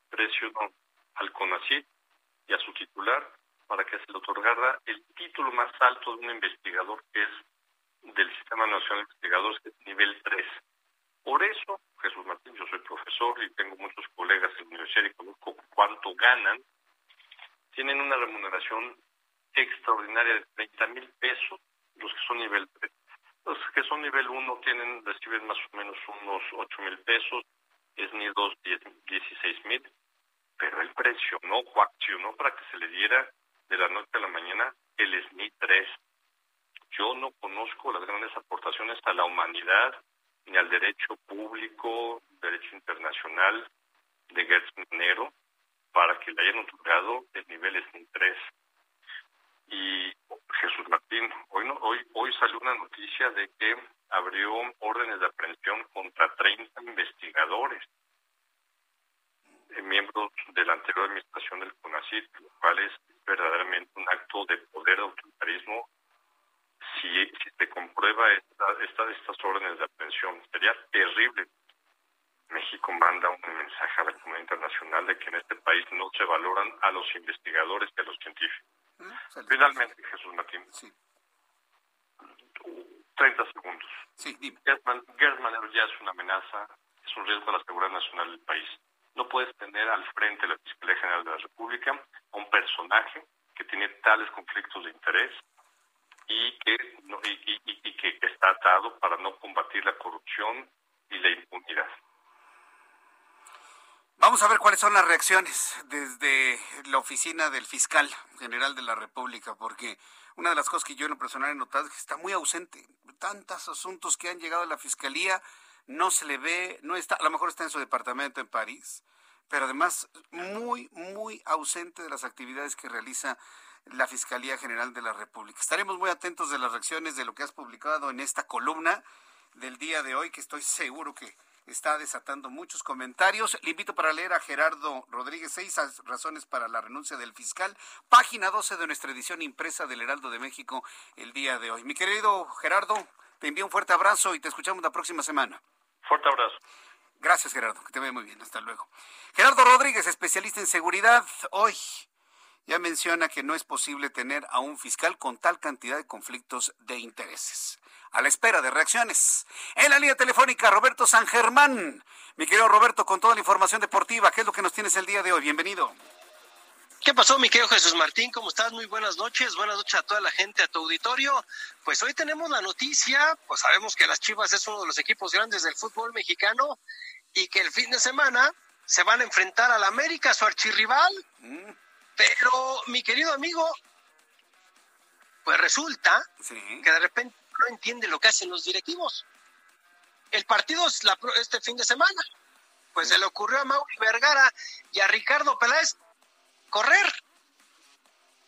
presionó al CONACYT y a su titular para que se le otorgara el título más alto de un investigador que es del Sistema Nacional de Investigadores, que es nivel 3. Por eso, Jesús Martín, yo soy profesor y tengo muchos colegas en la universidad y conozco cuánto ganan, tienen una remuneración extraordinaria de 30 mil pesos los que son nivel 3. Los que son nivel 1 tienen, reciben más o menos unos 8 mil pesos, es ni 2, 16 mil, pero él presionó, coaccionó para que se le diera de la noche a la mañana el SNI 3. Yo no conozco las grandes aportaciones a la humanidad ni al derecho público, derecho internacional de Gertz Manero para que le hayan otorgado el nivel SNI 3. Y Jesús Martín, hoy, no, hoy, hoy salió una noticia de que abrió órdenes de aprehensión contra 30 investigadores eh, miembros de la anterior administración del CONACYT, lo cual es verdaderamente un acto de poder autoritarismo si, si se comprueba esta, esta, estas órdenes de aprehensión. Sería terrible. México manda un mensaje a la comunidad internacional de que en este país no se valoran a los investigadores y a los científicos. Mm, Finalmente, Jesús Martín. Sí. 30 segundos. Sí, Gersman ya es una amenaza, es un riesgo a la seguridad nacional del país no puedes tener al frente de la Fiscalía General de la República a un personaje que tiene tales conflictos de interés y que, y, que está atado para no combatir la corrupción y la impunidad. Vamos a ver cuáles son las reacciones desde la oficina del fiscal general de la República, porque una de las cosas que yo en lo personal he notado es que está muy ausente. Tantos asuntos que han llegado a la fiscalía, no se le ve, no está, a lo mejor está en su departamento en París, pero además muy, muy ausente de las actividades que realiza la Fiscalía General de la República. Estaremos muy atentos de las reacciones de lo que has publicado en esta columna del día de hoy, que estoy seguro que está desatando muchos comentarios. Le invito para leer a Gerardo Rodríguez, seis razones para la renuncia del fiscal, página 12 de nuestra edición impresa del Heraldo de México el día de hoy. Mi querido Gerardo, te envío un fuerte abrazo y te escuchamos la próxima semana. Fuerte abrazo. Gracias, Gerardo. Que te vea muy bien. Hasta luego. Gerardo Rodríguez, especialista en seguridad. Hoy ya menciona que no es posible tener a un fiscal con tal cantidad de conflictos de intereses. A la espera de reacciones. En la línea telefónica, Roberto San Germán. Mi querido Roberto, con toda la información deportiva, ¿qué es lo que nos tienes el día de hoy? Bienvenido. ¿Qué pasó, mi querido Jesús Martín? ¿Cómo estás? Muy buenas noches. Buenas noches a toda la gente, a tu auditorio. Pues hoy tenemos la noticia, pues sabemos que las Chivas es uno de los equipos grandes del fútbol mexicano y que el fin de semana se van a enfrentar al América, su archirrival. Mm. Pero, mi querido amigo, pues resulta que de repente no entiende lo que hacen los directivos. El partido es este fin de semana. Pues se le ocurrió a Mauri Vergara y a Ricardo Peláez correr.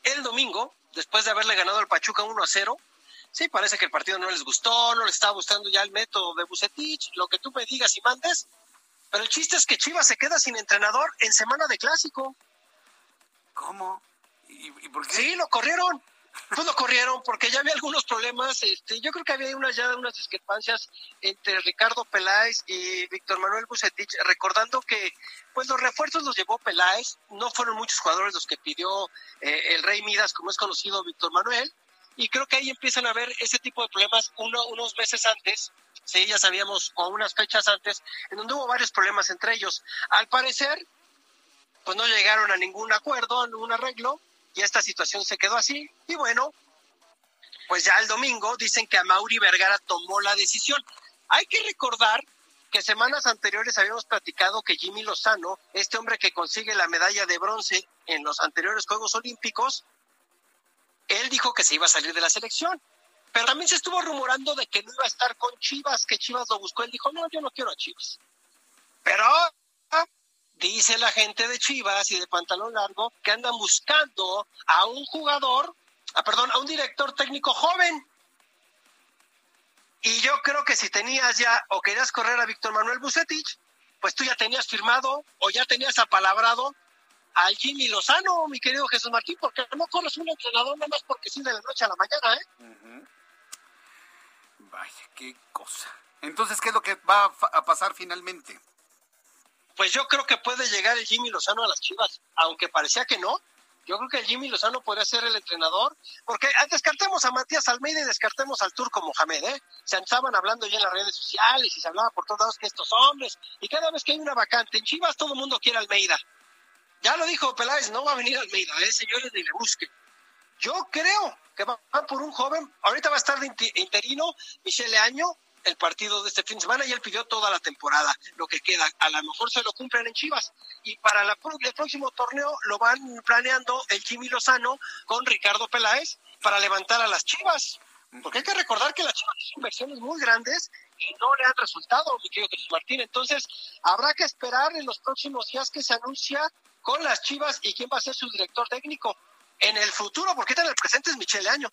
El domingo, después de haberle ganado al Pachuca 1 a 0, sí, parece que el partido no les gustó, no les estaba gustando ya el método de Bucetich, lo que tú me digas y mandes, pero el chiste es que Chivas se queda sin entrenador en semana de clásico. ¿Cómo? ¿Y, por qué? Sí, lo corrieron. Pues lo corrieron porque ya había algunos problemas. Este, yo creo que había una, ya unas discrepancias entre Ricardo Peláez y Víctor Manuel Bucetich, recordando que pues los refuerzos los llevó Peláez, no fueron muchos jugadores los que pidió eh, el Rey Midas, como es conocido Víctor Manuel, y creo que ahí empiezan a haber ese tipo de problemas uno, unos meses antes, sí, ya sabíamos, o unas fechas antes, en donde hubo varios problemas entre ellos. Al parecer, pues no llegaron a ningún acuerdo, a ningún arreglo, y esta situación se quedó así. Y bueno, pues ya el domingo dicen que a Mauri Vergara tomó la decisión. Hay que recordar que semanas anteriores habíamos platicado que Jimmy Lozano, este hombre que consigue la medalla de bronce en los anteriores Juegos Olímpicos, él dijo que se iba a salir de la selección. Pero también se estuvo rumorando de que no iba a estar con Chivas, que Chivas lo buscó. Él dijo, no, yo no quiero a Chivas. Pero dice la gente de Chivas y de pantalón largo que andan buscando a un jugador, ah, perdón, a un director técnico joven. Y yo creo que si tenías ya o querías correr a Víctor Manuel Bucetich, pues tú ya tenías firmado o ya tenías apalabrado al Jimmy Lozano, mi querido Jesús Martín, porque no corres un entrenador nada más porque sí de la noche a la mañana, ¿eh? Vaya, qué cosa. Entonces, ¿qué es lo que va a pasar finalmente? Pues yo creo que puede llegar el Jimmy Lozano a las Chivas, aunque parecía que no. Yo creo que el Jimmy Lozano podría ser el entrenador, porque ah, descartemos a Matías Almeida y descartemos al turco Mohamed, ¿eh? Se estaban hablando ya en las redes sociales y se hablaba por todos lados que estos hombres, y cada vez que hay una vacante en Chivas todo el mundo quiere Almeida. Ya lo dijo Peláez, no va a venir Almeida, ¿eh? señores, ni le busquen. Yo creo que va por un joven, ahorita va a estar de interino Michele Año, el partido de este fin de semana y él pidió toda la temporada, lo que queda. A lo mejor se lo cumplen en Chivas. Y para la, el próximo torneo lo van planeando el Jimmy Lozano con Ricardo Peláez para levantar a las Chivas. Porque hay que recordar que las Chivas son inversiones muy grandes y no le han resultado, mi querido Jesús Martín. Entonces, habrá que esperar en los próximos días que se anuncia con las Chivas y quién va a ser su director técnico en el futuro, porque en el presente es Michele Año.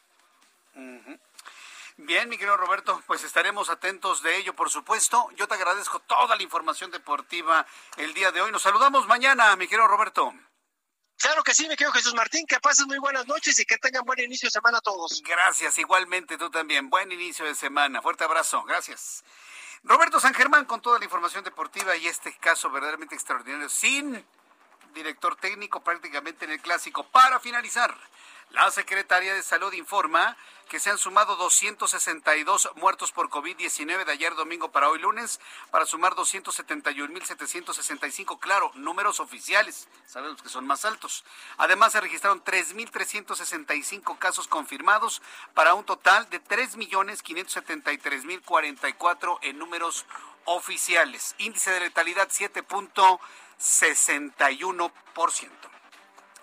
Bien, mi querido Roberto, pues estaremos atentos de ello, por supuesto. Yo te agradezco toda la información deportiva el día de hoy. Nos saludamos mañana, mi querido Roberto. Claro que sí, mi querido Jesús Martín, que pases muy buenas noches y que tengan buen inicio de semana a todos. Gracias, igualmente tú también. Buen inicio de semana. Fuerte abrazo, gracias. Roberto San Germán con toda la información deportiva y este caso verdaderamente extraordinario, sin director técnico prácticamente en el clásico. Para finalizar, la Secretaría de Salud informa que se han sumado 262 muertos por COVID-19 de ayer domingo para hoy lunes, para sumar 271.765, claro, números oficiales, sabemos que son más altos. Además, se registraron 3.365 casos confirmados para un total de 3.573.044 en números oficiales. Índice de letalidad 7.61%.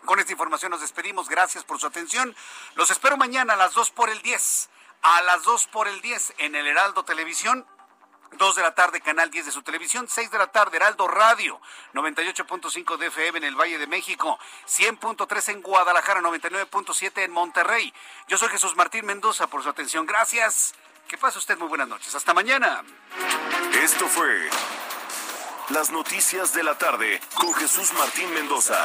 Con esta información nos despedimos. Gracias por su atención. Los espero mañana a las 2 por el 10. A las 2 por el 10 en el Heraldo Televisión. 2 de la tarde, Canal 10 de su televisión, 6 de la tarde, Heraldo Radio, 98.5 de FM en el Valle de México, 100.3 en Guadalajara, 99.7 en Monterrey. Yo soy Jesús Martín Mendoza por su atención. Gracias. Que pase usted muy buenas noches. Hasta mañana. Esto fue Las Noticias de la Tarde con Jesús Martín Mendoza.